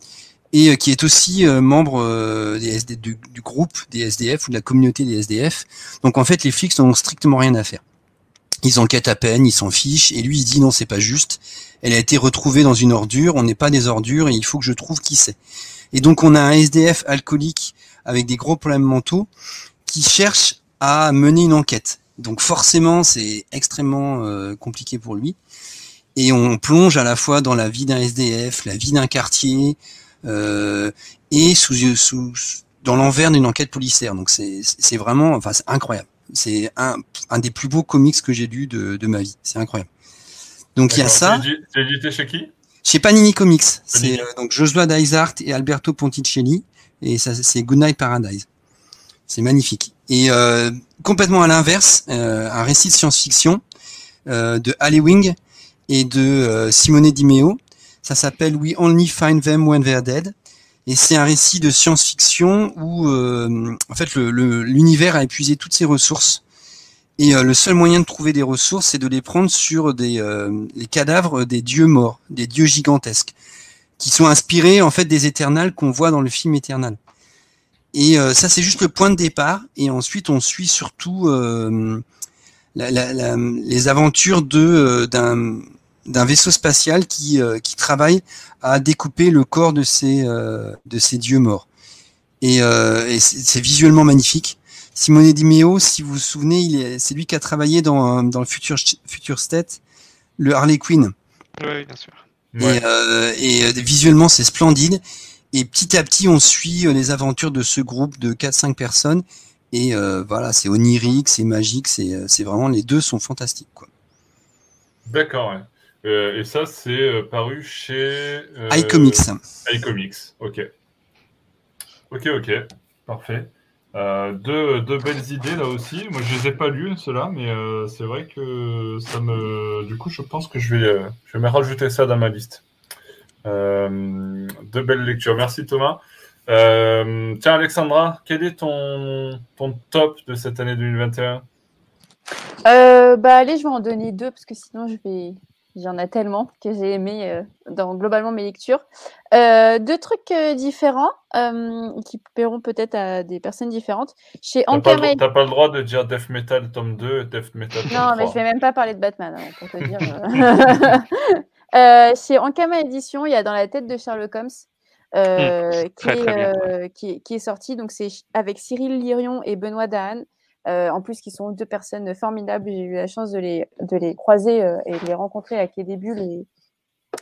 et euh, qui est aussi membre du, groupe des SDF ou de la communauté des SDF. Donc en fait, les flics n'ont strictement rien à faire. Ils enquêtent à peine, ils s'en fichent, et lui il dit non, c'est pas juste. Elle a été retrouvée dans une ordure, on n'est pas des ordures, et il faut que je trouve qui c'est. Et donc on a un SDF alcoolique avec des gros problèmes mentaux qui cherche à mener une enquête. Donc forcément, c'est extrêmement euh, compliqué pour lui. Et on plonge à la fois dans la vie d'un SDF, la vie d'un quartier, euh, et sous, sous, dans l'envers d'une enquête policière. Donc c'est vraiment, enfin c'est incroyable. C'est un, un des plus beaux comics que j'ai lu de, de ma vie. C'est incroyable. Donc il y a ça. C'est édité chez qui? Chez Panini Comics. C'est euh, donc Joshua Dysart et Alberto Ponticelli et ça c'est Goodnight Paradise. C'est magnifique. Et euh, complètement à l'inverse, euh, un récit de science-fiction euh, de Ali Wing et de Simone Di Meo. Ça s'appelle We Only Find Them When They're Dead. Et c'est un récit de science-fiction où, en fait, l'univers a épuisé toutes ses ressources. Et le seul moyen de trouver des ressources, c'est de les prendre sur des, les cadavres des dieux morts, des dieux gigantesques qui sont inspirés en fait des Éternels qu'on voit dans le film Éternel. Et euh, ça, c'est juste le point de départ. Et ensuite, on suit surtout euh, les aventures de euh, d'un vaisseau spatial qui qui travaille à découper le corps de ces de ces dieux morts. Et, c'est visuellement magnifique. Simone Di Meo, si vous vous souvenez, c'est lui qui a travaillé dans dans le futur futur State, le Harley Quinn. Oui, bien sûr. Euh, et, visuellement, c'est splendide. Et petit à petit, on suit euh, les aventures de ce groupe de 4-5 personnes. Et euh, voilà, c'est onirique, c'est magique, c'est vraiment les deux sont fantastiques. D'accord. et ça, c'est paru chez iComics. iComics, ok. Ok, ok, parfait. Euh, deux, belles idées là aussi. Moi, je les ai pas lues ceux-là, mais euh, c'est vrai que ça me. Du coup, je pense que je vais, je vais me rajouter ça dans ma liste. Euh, deux belles lectures. Merci Thomas. Tiens, Alexandra, quel est ton, ton top de cette année 2021 Bah allez, je vais en donner deux parce que sinon je vais, il y en a tellement que j'ai aimé euh, dans globalement mes lectures. Euh, deux trucs euh, différents euh, qui plairont peut-être à des personnes différentes. Chez T'as pas, le- t'as pas le droit de dire Death Metal tome 2 et Death Metal tome Non, mais 3. je vais même pas parler de Batman, hein, pour te dire. euh. Euh, chez Ankama Édition, il y a Dans la tête de Sherlock Holmes. euh, qui, Très, est, très bien. euh, qui, est- qui est sorti. Donc, c'est ch- avec Cyril Lirion et Benoît Dahan. Euh, en plus, qui sont deux personnes formidables. J'ai eu la chance de les, de les croiser euh, et de les rencontrer à Quai des.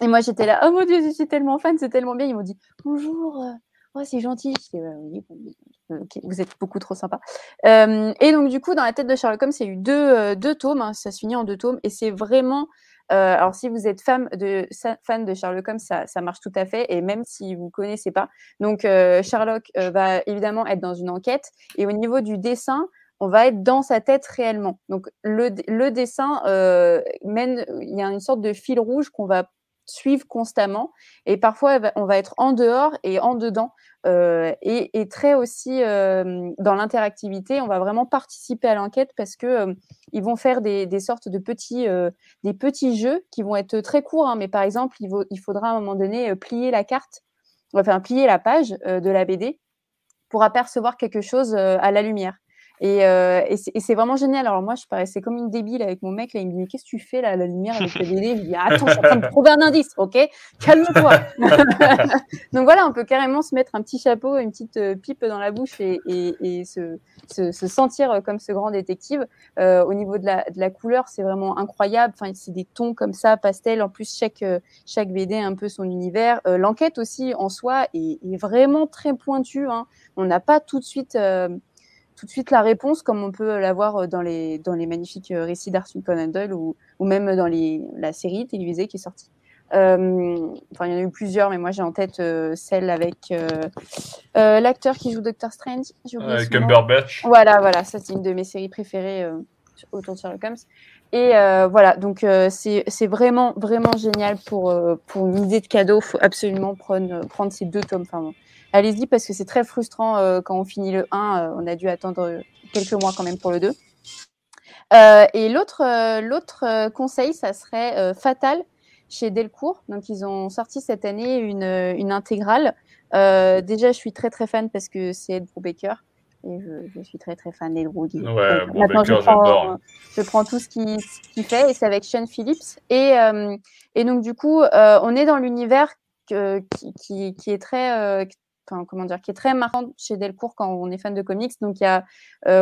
Et, moi, j'étais là, oh mon Dieu, je suis tellement fan, c'est tellement bien. Ils m'ont dit, bonjour, oh, c'est gentil. J'étais, Ouais, oui, bon, euh, ok, vous êtes beaucoup trop sympa. Et donc, du coup, dans la tête de Sherlock Holmes, c'est eu deux, deux tomes. hein, ça se finit en deux tomes. Et c'est vraiment. alors, si vous êtes fan de, fan de Sherlock Holmes, ça, ça marche tout à fait. Et même si vous ne connaissez pas. Donc, Sherlock va évidemment être dans une enquête. Et au niveau du dessin, on va être dans sa tête réellement. Donc, le, dessin euh, mène. Il y a une sorte de fil rouge qu'on va suivre constamment. Et parfois, on va être en dehors et en dedans. euh, et, très aussi euh, dans l'interactivité, on va vraiment participer à l'enquête parce que ils vont faire des, sortes de petits, des petits jeux qui vont être très courts. hein. mais par exemple, il, il faudra à un moment donné plier la carte, enfin plier la page de la BD pour apercevoir quelque chose à la lumière. Et, euh, et c'est vraiment génial. Alors moi, je paraissais comme une débile avec mon mec. Là, il me dit, qu'est-ce que tu fais là, la lumière avec la BD Je lui dis, attends, je suis en train de trouver un indice, ok? Calme-toi. Donc voilà, on peut carrément se mettre un petit chapeau, une petite euh, pipe dans la bouche et, et, et se, se, se sentir euh, comme ce grand détective. Euh, au niveau de la, de la couleur, c'est vraiment incroyable. Enfin, c'est des tons comme ça, pastel. En plus, chaque, euh, chaque BD a un peu son univers. Euh, L'enquête aussi, en soi, est, est vraiment très pointue. Hein. On n'a pas tout de suite... euh, tout de suite la réponse comme on peut l'avoir dans les, dans les magnifiques euh, récits d'Arthur Conan Doyle ou, ou même dans les, la série télévisée qui est sortie. enfin, il y en a eu plusieurs, mais moi j'ai en tête celle avec l'acteur qui joue Doctor Strange. Cumberbatch. Voilà, voilà, ça c'est une de mes séries préférées autour de Sherlock Holmes. Et euh, voilà, donc euh, c'est vraiment, vraiment génial pour, euh, pour une idée de cadeau. Il faut absolument prendre, prendre ces deux tomes. Enfin, Allez-y parce que c'est très frustrant quand on finit le 1. on a dû attendre quelques mois quand même pour le 2. et l'autre conseil, ça serait Fatal chez Delcourt. Donc, ils ont sorti cette année une, une intégrale. déjà, je suis très, très fan parce que c'est Ed Brubaker. Et je, suis très très fan des. Ouais, maintenant, je prends, je prends, tout ce qu'il fait et c'est avec Sean Phillips. Et, euh, et donc, du coup, euh, on est dans l'univers qui, qui, qui, est très. Euh, comment dire, qui est très marrant chez Delcourt quand on est fan de comics. Donc, il y a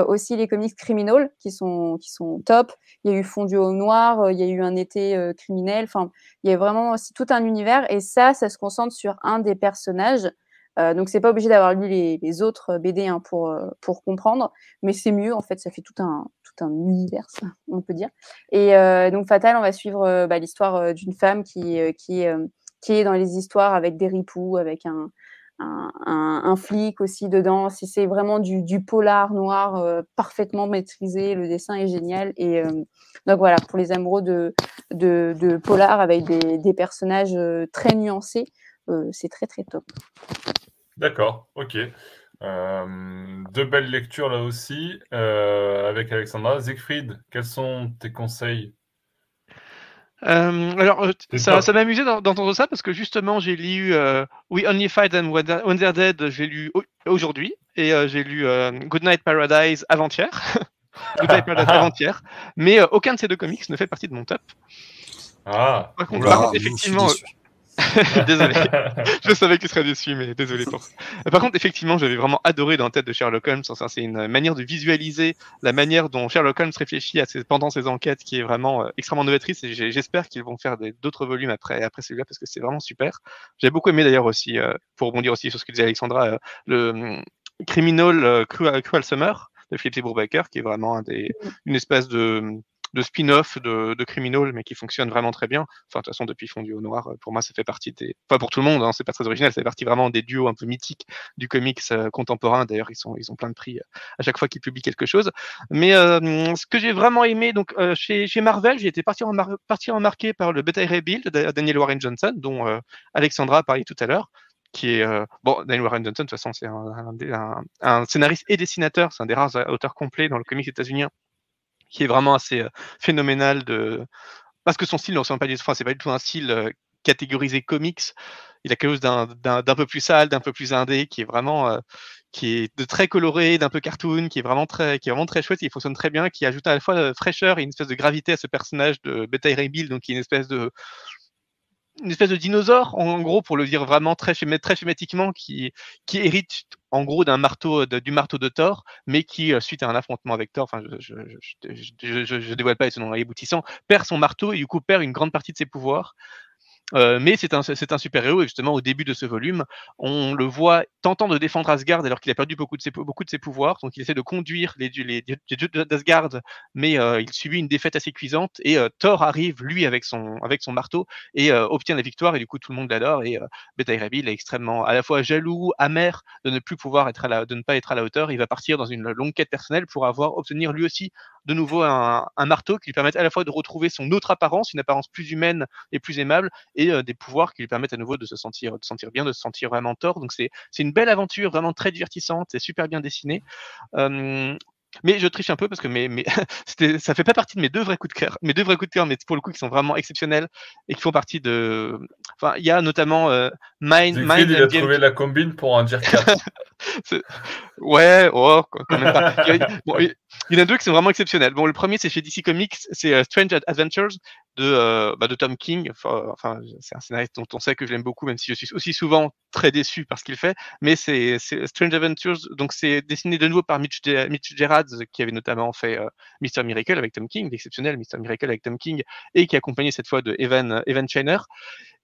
aussi les comics criminels qui sont, qui sont top. Il y a eu Fondu au Noir, il y a eu Un été criminel. Enfin, il y a vraiment aussi tout un univers. Et ça, ça se concentre sur un des personnages euh, donc c'est pas obligé d'avoir lu les, autres BD hein, pour, euh, pour comprendre, mais c'est mieux en fait, ça fait tout un, tout un univers, on peut dire. Et euh, donc Fatal, on va suivre bah, l'histoire d'une femme qui, qui, qui est dans les histoires avec des ripoux, avec un, un, flic aussi dedans. Si c'est vraiment du, polar noir parfaitement maîtrisé, le dessin est génial. Et donc voilà, pour les amoureux de, de, polar avec des, personnages très nuancés, c'est très très top. D'accord, ok. Euh, deux belles lectures là aussi euh, avec Alexandra. Siegfried, quels sont tes conseils? Euh, alors, ça, ça m'a amusé d'entendre ça parce que justement, j'ai lu We Only Fight Them When They're Dead, j'ai lu aujourd'hui, et j'ai lu Good Night Paradise avant-hier. Good Night Paradise avant-hier, mais aucun de ces deux comics ne fait partie de mon top. Ah, par contre, effectivement, désolé. je savais qu'il serait déçu, mais désolé pour Par contre, effectivement, j'avais vraiment adoré dans la tête de Sherlock Holmes. c'est une manière de visualiser la manière dont Sherlock Holmes réfléchit à ses, pendant ses enquêtes qui est vraiment euh, extrêmement novatrice. Et j'espère qu'ils vont faire d'autres volumes après, après celui-là parce que c'est vraiment super. J'ai beaucoup aimé d'ailleurs aussi, euh, pour rebondir aussi sur ce que disait Alexandra, euh, le hum, Criminal Cruel, Summer de Philippe Brubaker, qui est vraiment des, une espèce de hum, de spin-off de, de Criminal, mais qui fonctionne vraiment très bien. Enfin, de toute façon, depuis Fondu au Noir, pour moi, ça fait partie des. Pas pour tout le monde, hein, c'est pas très original, ça fait partie vraiment des duos un peu mythiques du comics euh, contemporain. D'ailleurs, ils, ils ont plein de prix euh, à chaque fois qu'ils publient quelque chose. Mais euh, ce que j'ai vraiment aimé, donc chez, chez Marvel, j'ai été parti en marqué par le Beta Ray Build de Daniel Warren Johnson, dont Alexandra a parlé tout à l'heure qui est bon Daniel Warren Johnson de toute façon c'est un, un, un, scénariste et dessinateur c'est un des rares auteurs complets dans le comics états-unien qui est vraiment assez phénoménal de parce que son style, non, c'est pas du tout, c'est pas du tout un style catégorisé comics. Il a quelque chose d'un peu plus sale, d'un peu plus indé, qui est vraiment qui est de très coloré, d'un peu cartoon, qui est vraiment très, qui est vraiment très chouette, qui fonctionne très bien, qui ajoute à la fois fraîcheur et une espèce de gravité à ce personnage de Beta Ray Bill, donc qui est une espèce de une espèce de dinosaure, en gros, pour le dire vraiment très, très schématiquement, qui, qui hérite en gros d'un marteau, du marteau de Thor, mais qui, euh, suite à un affrontement avec Thor, enfin, je, je, je, dévoile pas les son nom aboutissant, perd son marteau et du coup perd une grande partie de ses pouvoirs. Mais c'est un, super-héros, et justement, au début de ce volume, on le voit tentant de défendre Asgard alors qu'il a perdu beaucoup de, ses, pouvoirs. Donc, il essaie de conduire les, les, les dieux d'Asgard, mais il subit une défaite assez cuisante. Et Thor arrive, lui, avec son, marteau, et obtient la victoire. Et du coup, tout le monde l'adore. Et Beta Ray est extrêmement, à la fois jaloux, amer de ne plus pouvoir être à la, de ne pas être à la hauteur. Il va partir dans une longue quête personnelle pour avoir obtenir lui aussi de nouveau un, marteau qui lui permette à la fois de retrouver son autre apparence, une apparence plus humaine et plus aimable, et euh, des pouvoirs qui lui permettent à nouveau de se sentir, de sentir bien, de se sentir vraiment tort. Donc c'est une belle aventure, vraiment très divertissante, c'est super bien dessiné. Mais je triche un peu parce que mes, mes ça fait pas partie de mes deux vrais coups de cœur, mes deux vrais coups de cœur, mais pour le coup qui sont vraiment exceptionnels et qui font partie de. Enfin, il y a notamment euh, Mind. Mind il a trouvé la combine pour en dire 4. ouais, oh, quand même pas. Il y, en a deux qui sont vraiment exceptionnels. Bon, le premier c'est chez DC Comics, c'est euh, Strange Adventures de, euh, bah, de Tom King. Enfin, c'est un scénariste dont on sait que je l'aime beaucoup, même si je suis aussi souvent très déçu par ce qu'il fait. Mais c'est Strange Adventures, donc c'est dessiné de nouveau par Mitch, Mitch Gerards, qui avait notamment fait euh, Mr. Miracle avec Tom King, l'exceptionnel Mr. Miracle avec Tom King, et qui est accompagné cette fois de Evan, Evan Shiner.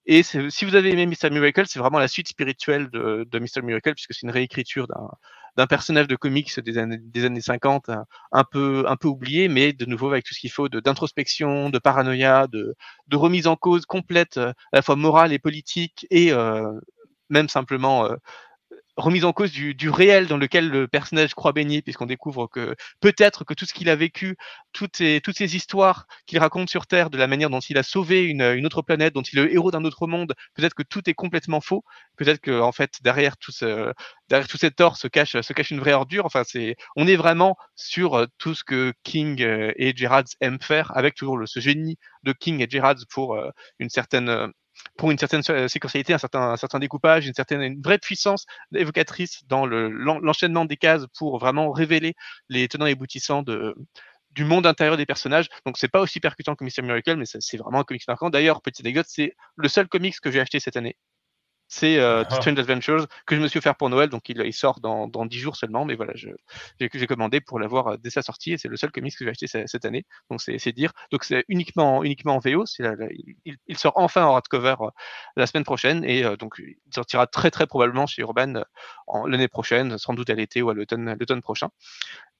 Et si vous avez aimé Mr. Miracle, c'est vraiment la suite spirituelle de, de Mr. Miracle, puisque c'est une réécriture d'un personnage de comics des années, des années 50, un, peu, un peu oublié, mais de nouveau avec tout ce qu'il faut d'introspection, de, paranoïa, de, remise en cause complète, à la fois morale et politique, et euh, même simplement euh, remise en cause du, du, réel dans lequel le personnage croit baigner, puisqu'on découvre que peut-être que tout ce qu'il a vécu, toutes ces, toutes ces histoires qu'il raconte sur Terre, de la manière dont il a sauvé une, une autre planète, dont il est le héros d'un autre monde, peut-être que tout est complètement faux, peut-être que en fait derrière tout ce, derrière tout cet tort se cache, se cache une vraie ordure. Enfin, c'est, on est vraiment sur euh, tout ce que King euh, et Gerards aiment faire, avec toujours le, ce génie de King et Gerards pour euh, une certaine pour une certaine un certain, un certain découpage, une certaine vraie puissance évocatrice dans l'enchaînement des cases pour vraiment révéler les tenants et aboutissants du monde intérieur des personnages. Donc c'est pas aussi percutant que Mr. Miracle, mais c'est vraiment un comics marquant. D'ailleurs, petite anecdote, c'est le seul comics que j'ai acheté cette année c'est euh, ah. Strange Adventures que je me suis offert pour Noël, donc il, il sort dans, dans 10 jours seulement, mais voilà, j'ai commandé pour l'avoir euh, dès sa sortie et c'est le seul comics que j'ai acheté cette année, donc c'est dire. Donc c'est uniquement uniquement en VO, il, il, sort enfin en hardcover euh, la semaine prochaine et euh, donc il sortira très très probablement chez Urban l'année prochaine, sans doute à l'été ou à l'automne prochain.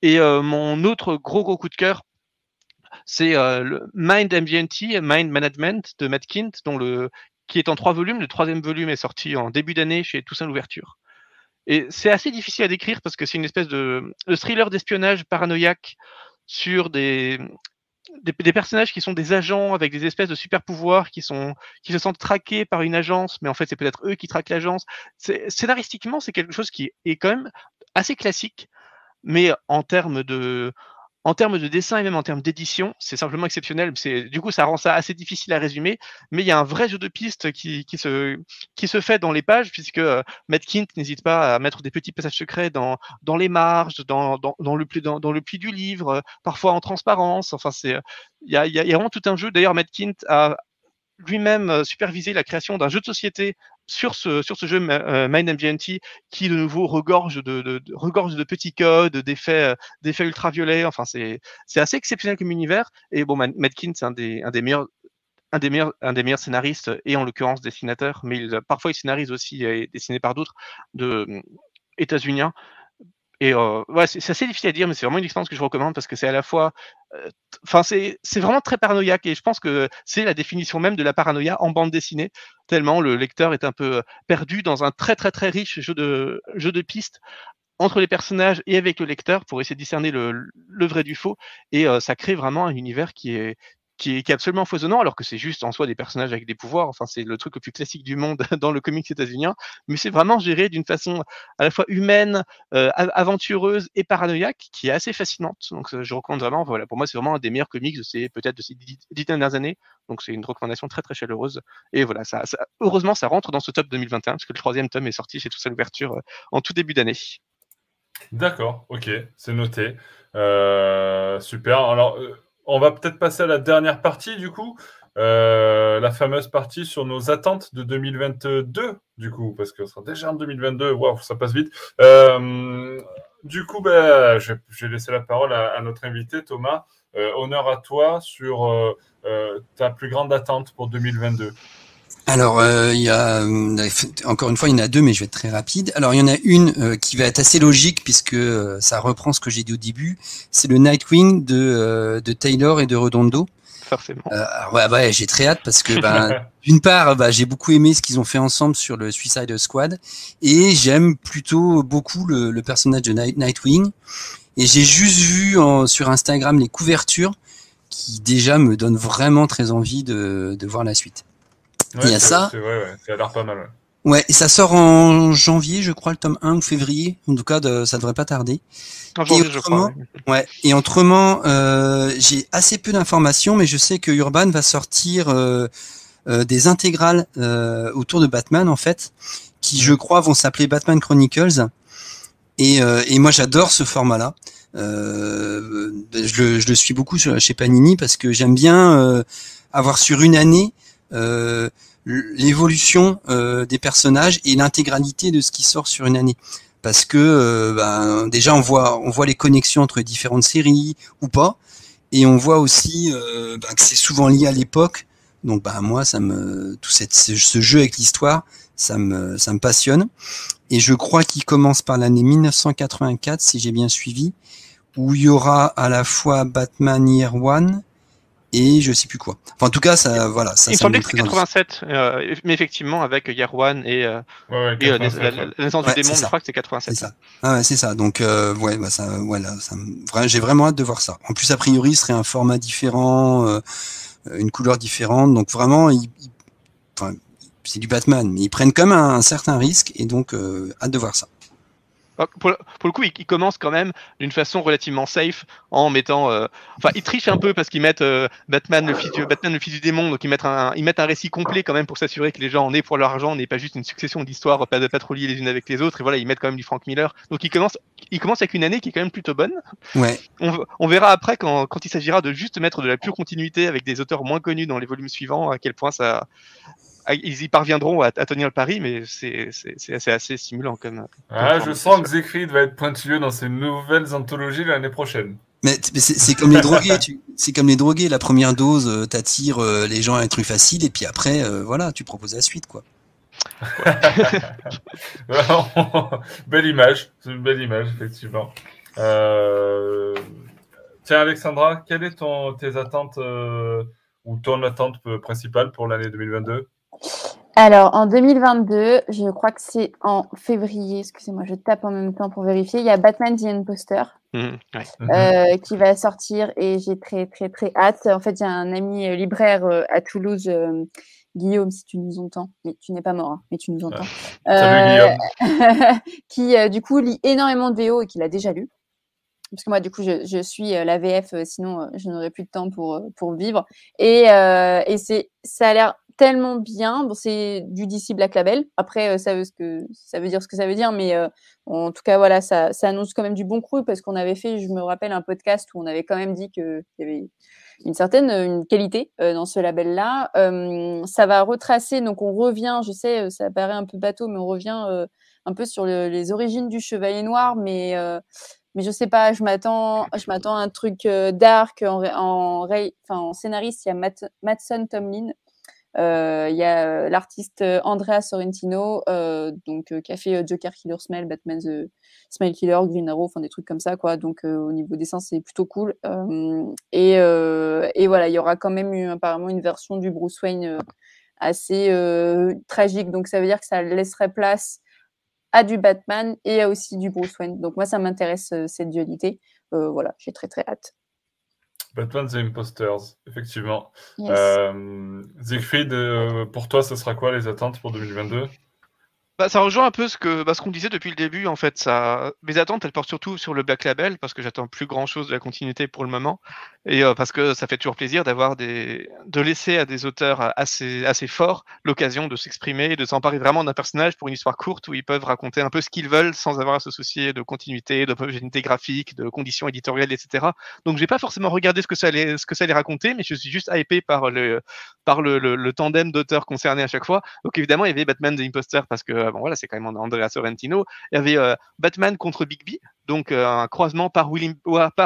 Et mon autre gros gros coup de cœur, c'est le Mind MGMT, Mind Management de Matt Kint, dont le qui est en trois volumes. Le troisième volume est sorti en début d'année chez Toussaint l'ouverture. Et c'est assez difficile à décrire parce que c'est une espèce de, thriller d'espionnage paranoïaque sur des, des, personnages qui sont des agents avec des espèces de super pouvoirs qui sont qui se sentent traqués par une agence, mais en fait c'est peut-être eux qui traquent l'agence. Scénaristiquement, c'est quelque chose qui est quand même assez classique, mais en termes de en termes de dessin et même en termes d'édition, c'est simplement exceptionnel. Du coup, ça rend ça assez difficile à résumer, mais il y a un vrai jeu de pistes qui, se, fait dans les pages, puisque euh, Matt Kint n'hésite pas à mettre des petits passages secrets dans, les marges, dans, le, dans, pli du livre, euh, parfois en transparence. Enfin, c'est, il y a, y a, vraiment tout un jeu. D'ailleurs, Matt Kint a lui-même euh, supervisé la création d'un jeu de société sur ce, sur ce jeu euh, qui de nouveau regorge de, petits codes, d'effets, euh, ultraviolets. Enfin, c'est, assez exceptionnel comme univers. Et bon, Madkin, c'est un des, meilleurs scénaristes et en l'occurrence dessinateur, mais il, parfois il scénarise aussi et dessiné par d'autres de états-uniens. Et euh, ouais, c'est assez difficile à dire, mais c'est vraiment une expérience que je recommande parce que c'est à la fois, euh, enfin c'est vraiment très paranoïaque et je pense que c'est la définition même de la paranoïa en bande dessinée. Tellement le lecteur est un peu perdu dans un très très très riche jeu de jeu pistes entre les personnages et avec le lecteur pour essayer de discerner le, le vrai du faux et euh, ça crée vraiment un univers qui est qui est, absolument foisonnant, alors que c'est juste en soi des personnages avec des pouvoirs. Enfin, c'est le truc le plus classique du monde dans le comics états-unien, mais c'est vraiment géré d'une façon à la fois humaine, euh, aventureuse et paranoïaque, qui est assez fascinante. Donc, je recommande vraiment. Voilà, pour moi, c'est vraiment un des meilleurs comics de ces peut-être de ces dix, dernières années. Donc, c'est une recommandation très très chaleureuse. Et voilà, ça, heureusement, ça rentre dans ce top 2021 parce que le troisième tome est sorti chez tout ça l'ouverture euh, en tout début d'année. D'accord, ok, c'est noté. Euh, super. Alors, on va peut-être passer à la dernière partie du coup. Euh, la fameuse partie sur nos attentes de 2022, du coup, parce qu'on sera déjà en 2022, waouh, ça passe vite. Euh, du coup, ben, je, vais laisser la parole à, notre invité, Thomas. Euh, honneur à toi sur ta plus grande attente pour 2022. Alors, euh, il y a euh, encore une fois, il y en a deux, mais je vais être très rapide. Alors, il y en a une euh, qui va être assez logique puisque ça reprend ce que j'ai dit au début. C'est le Nightwing de, de Taylor et de Redondo. Forcément. ouais, ouais j'ai très hâte parce que ben, d'une part, bah, j'ai beaucoup aimé ce qu'ils ont fait ensemble sur le Suicide Squad et j'aime plutôt beaucoup le, le, personnage de Nightwing. Et j'ai juste vu en, sur Instagram les couvertures qui déjà me donnent vraiment très envie de, de voir la suite il y a ça. Ouais, ouais, ça a l'air pas mal. Ouais. et ça sort en janvier, je crois, le tome 1 ou février. En tout cas, de, ça devrait pas tarder. En janvier, je crois. Ouais. Et autrement, euh, j'ai assez peu d'informations, mais je sais que Urban va sortir euh, euh, des intégrales euh, autour de Batman, en fait, qui, je crois, vont s'appeler Batman Chronicles. Et, euh, et moi, j'adore ce format-là. Euh, je, le, je le suis beaucoup chez Panini parce que j'aime bien avoir sur une année euh, l'évolution euh, des personnages et l'intégralité de ce qui sort sur une année. Parce que euh, ben, déjà on voit on voit les connexions entre différentes séries ou pas. Et on voit aussi ben, que c'est souvent lié à l'époque. Donc bah moi ça me tout cette, ce jeu avec l'histoire, ça me ça me passionne. Et je crois qu'il commence par l'année 1984 si j'ai bien suivi, où il y aura à la fois Batman Year One et je sais plus quoi. Enfin, en tout cas, ça, voilà, ça. Il me semblait que c'était 87, euh, mais effectivement avec One et, euh, Ouais, ouais, et, euh, 87, la, ouais. la- la naissance Ouais, du démon, c'est je crois que c'est C'est 87. ça. Ah ouais, c'est ça. Donc euh, ouais, bah ça, voilà, ça, j'ai vraiment hâte de voir ça. En plus, a priori, ce serait un format différent, euh, une couleur différente. Donc vraiment, ils- ils- enfin, c'est du Batman, mais ils prennent quand même un, un certain risque et donc euh, hâte de voir ça. Ah, Pour, le- pour le coup, ils, ils commencent quand même d'une façon relativement safe en mettant. euh, Enfin, ils trichent un peu parce qu'ils mettent euh, Batman, le fils du, Batman, le fils du démon, donc ils mettent un, ils mettent un récit complet quand même pour s'assurer que les gens en aient pour leur argent, n'est pas juste une succession d'histoires pas de liées les unes avec les autres. Et voilà, ils mettent quand même du Frank Miller. Donc ils commencent, ils commencent avec une année qui est quand même plutôt bonne. Ouais, On, verra après quand, quand il s'agira de juste mettre de la pure continuité avec des auteurs moins connus dans les volumes suivants, à quel point ça. À- Ils y parviendront à, à tenir le pari, mais c'est assez, assez stimulant comme. Ah, comme je forme, sens que Siegfried va être pointilleux dans ses nouvelles anthologies l'année prochaine. mais, mais c'est comme les drogués. C'est comme les drogués. La première dose euh, t'attire euh, les gens à un truc facile et puis après, euh, voilà, tu proposes la suite, quoi. belle image, c'est une belle image, effectivement. Euh, Tiens, Alexandra, quelles ton, tes attentes euh, ou ton attente principale pour l'année 2022 Alors, en 2022, je crois que c'est en février, excusez-moi, je tape en même temps pour vérifier, il y a Batman The Imposter Mhm, ouais. Mhm. euh, qui va sortir et j'ai très, très, très hâte. En fait, j'ai un ami euh, libraire euh, à Toulouse, euh, Guillaume, si tu nous entends, mais tu n'es pas mort, hein, mais tu nous entends, Salut Euh, Guillaume. qui euh, du coup lit énormément de VO et qui l'a déjà lu. Parce que moi, du coup, je, je suis euh, la VF, euh, sinon euh, je n'aurais plus de temps pour, euh, pour vivre. Et, euh, et c'est, ça a l'air tellement bien. Bon, c'est du DC Black Label. Après, euh, ça, veut ce que, ça veut dire ce que ça veut dire, mais euh, en tout cas, voilà, ça, ça annonce quand même du bon cru parce qu'on avait fait, je me rappelle, un podcast où on avait quand même dit qu'il y avait une certaine euh, une qualité dans ce label-là. Ça va retracer, donc on revient, je sais, ça paraît un peu bateau, mais on revient un peu sur le- les origines du Chevalier Noir, mais mais je sais pas, je m'attends, je m'attends à un truc euh, dark en, en, scénariste. Il y a Matt, Tomlin, il y a euh, l'artiste euh, Andrea Sorrentino, euh, donc euh, qui a fait euh, Joker Killer Smile, Batman the Smile Killer, Green Arrow, enfin des trucs comme ça quoi. Donc euh, au niveau dessin c'est plutôt cool. Euh, et, euh, voilà, il y aura quand même eu apparemment une version du Bruce Wayne euh, assez euh, tragique. Donc ça veut dire que ça laisserait place à du Batman et à aussi du Bruce Wayne. Donc moi ça m'intéresse euh, cette dualité. Euh, voilà, j'ai très très hâte. Batman The Imposters, effectivement. Yes. Euh, Siegfried, euh, pour toi, ce sera quoi les attentes pour 2022 Bah, ça rejoint un peu ce que bah, ce qu'on disait depuis le début en fait. Ça, mes attentes elles portent surtout sur le Black Label parce que j'attends plus grand chose de la continuité pour le moment et euh, parce que ça fait toujours plaisir d'avoir des de laisser à des auteurs assez assez forts l'occasion de s'exprimer et de s'emparer vraiment d'un personnage pour une histoire courte où ils peuvent raconter un peu ce qu'ils veulent sans avoir à se soucier de continuité, d'homogénéité graphique, de conditions éditoriales, etc. Donc j'ai pas forcément regardé ce que ça allait ce que ça allait raconter, mais je suis juste hypé par le par le, le, tandem d'auteurs concernés à chaque fois. Donc évidemment, il y avait Batman The Imposter parce que bon voilà, c'est quand même Andrea Sorrentino. Il y avait euh, Batman contre Bigby, donc euh, un croisement par,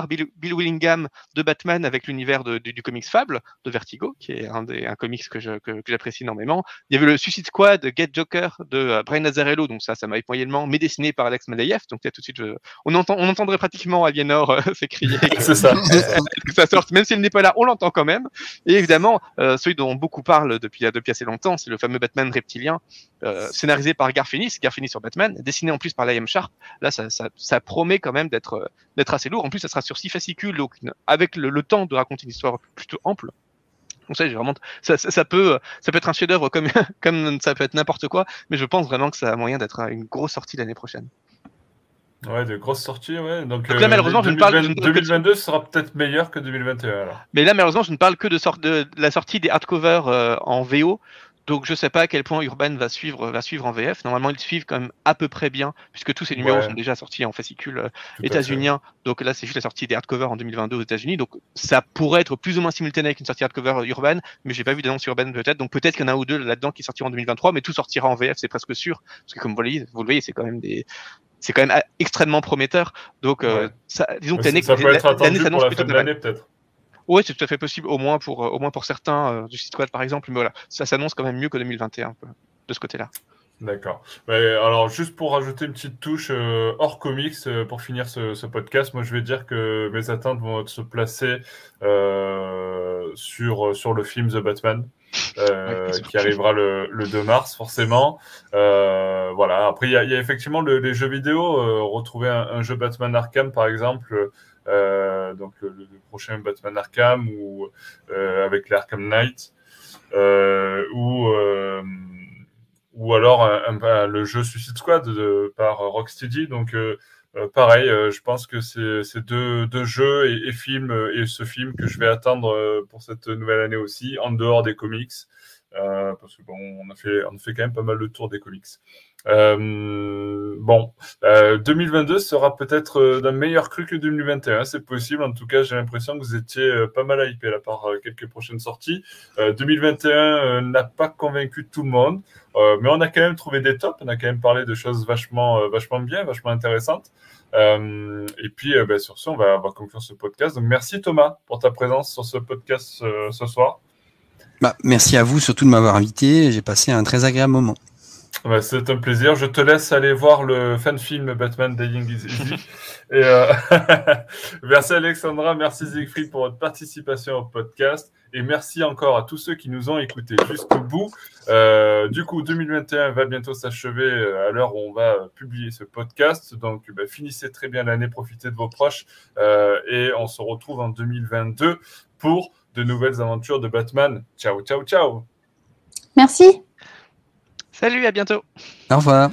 Bill, Bill Willingham de Batman avec l'univers du, du comics Fable de Vertigo, qui est un des un comics que je- que, que j'apprécie énormément. Il y avait le Suicide Squad Get Joker de euh, Brian Azzarello, donc ça, ça m'a moyennement, mais dessiné par Alex Malayev. Donc là tout de suite, je- on entend, on entendrait pratiquement Aliénor euh, s'écrier que- C'est ça. que ça sorte, même s'il n'est pas là, on l'entend quand même. Et évidemment, euh, celui dont beaucoup parlent depuis, depuis assez longtemps, c'est le fameux Batman reptilien, euh, scénarisé par Garfinis, Garfinis sur Batman, dessiné en plus par Liam Sharp. Là, ça, ça, ça promet quand même d'être euh, d'être assez lourd. En plus, ça sera sur six fascicules, donc avec le, le temps de raconter une histoire plutôt ample. Donc ça, j'ai vraiment, ça, ça, ça peut, ça peut être un chef-d'œuvre comme comme ça peut être n'importe quoi, mais je pense vraiment que ça a moyen d'être une grosse sortie l'année prochaine. Ouais, de grosses sorties, ouais. Donc, euh, Donc là, malheureusement, je ne parle- je ne parle que de- 2022 sera peut-être meilleur que 2021. Alors. Mais là, malheureusement, je ne parle que de, sort de, de la sortie des hardcovers euh, en VO. Donc, je sais pas à quel point Urban va suivre, va suivre en VF. Normalement, ils suivent quand même à peu près bien, puisque tous ces numéros Ouais. sont déjà sortis en fascicule euh, états-unien. Donc là, c'est juste la sortie des hardcovers en 2022 aux États-Unis. Donc, ça pourrait être plus ou moins simultané avec une sortie hardcover Urban, mais j'ai pas vu d'annonce Urban peut-être. Donc, peut-être qu'il y en a un ou deux là-dedans qui sortiront en 2023, mais tout sortira en VF, c'est presque sûr. Parce que comme vous le voyez, vous le voyez, c'est quand même des, c'est quand même ah, extrêmement prometteur. Donc, euh, ça, disons que l'année ça peut être l'année attendu s'annonce pour la plutôt fin de l'année, peut-être. Oui, c'est tout à fait possible, au moins pour, au moins pour certains du site web par exemple. Mais voilà, ça s'annonce quand même mieux que 2021 de ce côté-là. D'accord. alors, juste pour rajouter une petite touche hors comics pour finir ce, podcast, moi je vais dire que mes attentes vont se placer sur, sur le film The Batman. Euh, qui arrivera le, le, 2 mars forcément. Euh, voilà. Après, il y, a, y a effectivement le, les jeux vidéo. Euh, retrouver un, un, jeu Batman Arkham, par exemple, euh, donc le, prochain Batman Arkham ou avec l'Arkham Knight, ou ou alors le jeu Suicide Squad par Rocksteady. Donc euh, pareil, euh, je pense que c'est deux, deux, jeux et, et, films euh, et ce film que je vais attendre pour cette nouvelle année aussi, en dehors des comics, parce que bon, on a fait quand même pas mal le tour des comics. Euh, bon, euh, 2022 sera peut-être d'un meilleur cru que 2021, c'est possible. En tout cas, j'ai l'impression que vous étiez pas mal hypé là par quelques prochaines sorties. 2021 n'a pas convaincu tout le monde, mais on a quand même trouvé des tops. On a quand même parlé de choses vachement, vachement bien, vachement intéressantes. Euh, et puis, euh, ben, sur ce, on va, on va, conclure ce podcast. Donc, merci Thomas pour ta présence sur ce podcast euh, ce soir. Bah, merci à vous surtout de m'avoir invité. J'ai passé un très agréable moment. Bah, c'est un plaisir. Je te laisse aller voir le fan film Batman Dying is Easy. Et euh... merci Alexandra, merci Siegfried pour votre participation au podcast. Et merci encore à tous ceux qui nous ont écoutés jusqu'au bout. Euh, du coup, 2021 va bientôt s'achever euh, à l'heure où on va publier ce podcast. Donc, bah, finissez très bien l'année, profitez de vos proches. Euh, et on se retrouve en 2022 pour de nouvelles aventures de Batman. Ciao, ciao, ciao. Merci. Salut, à bientôt. Au revoir.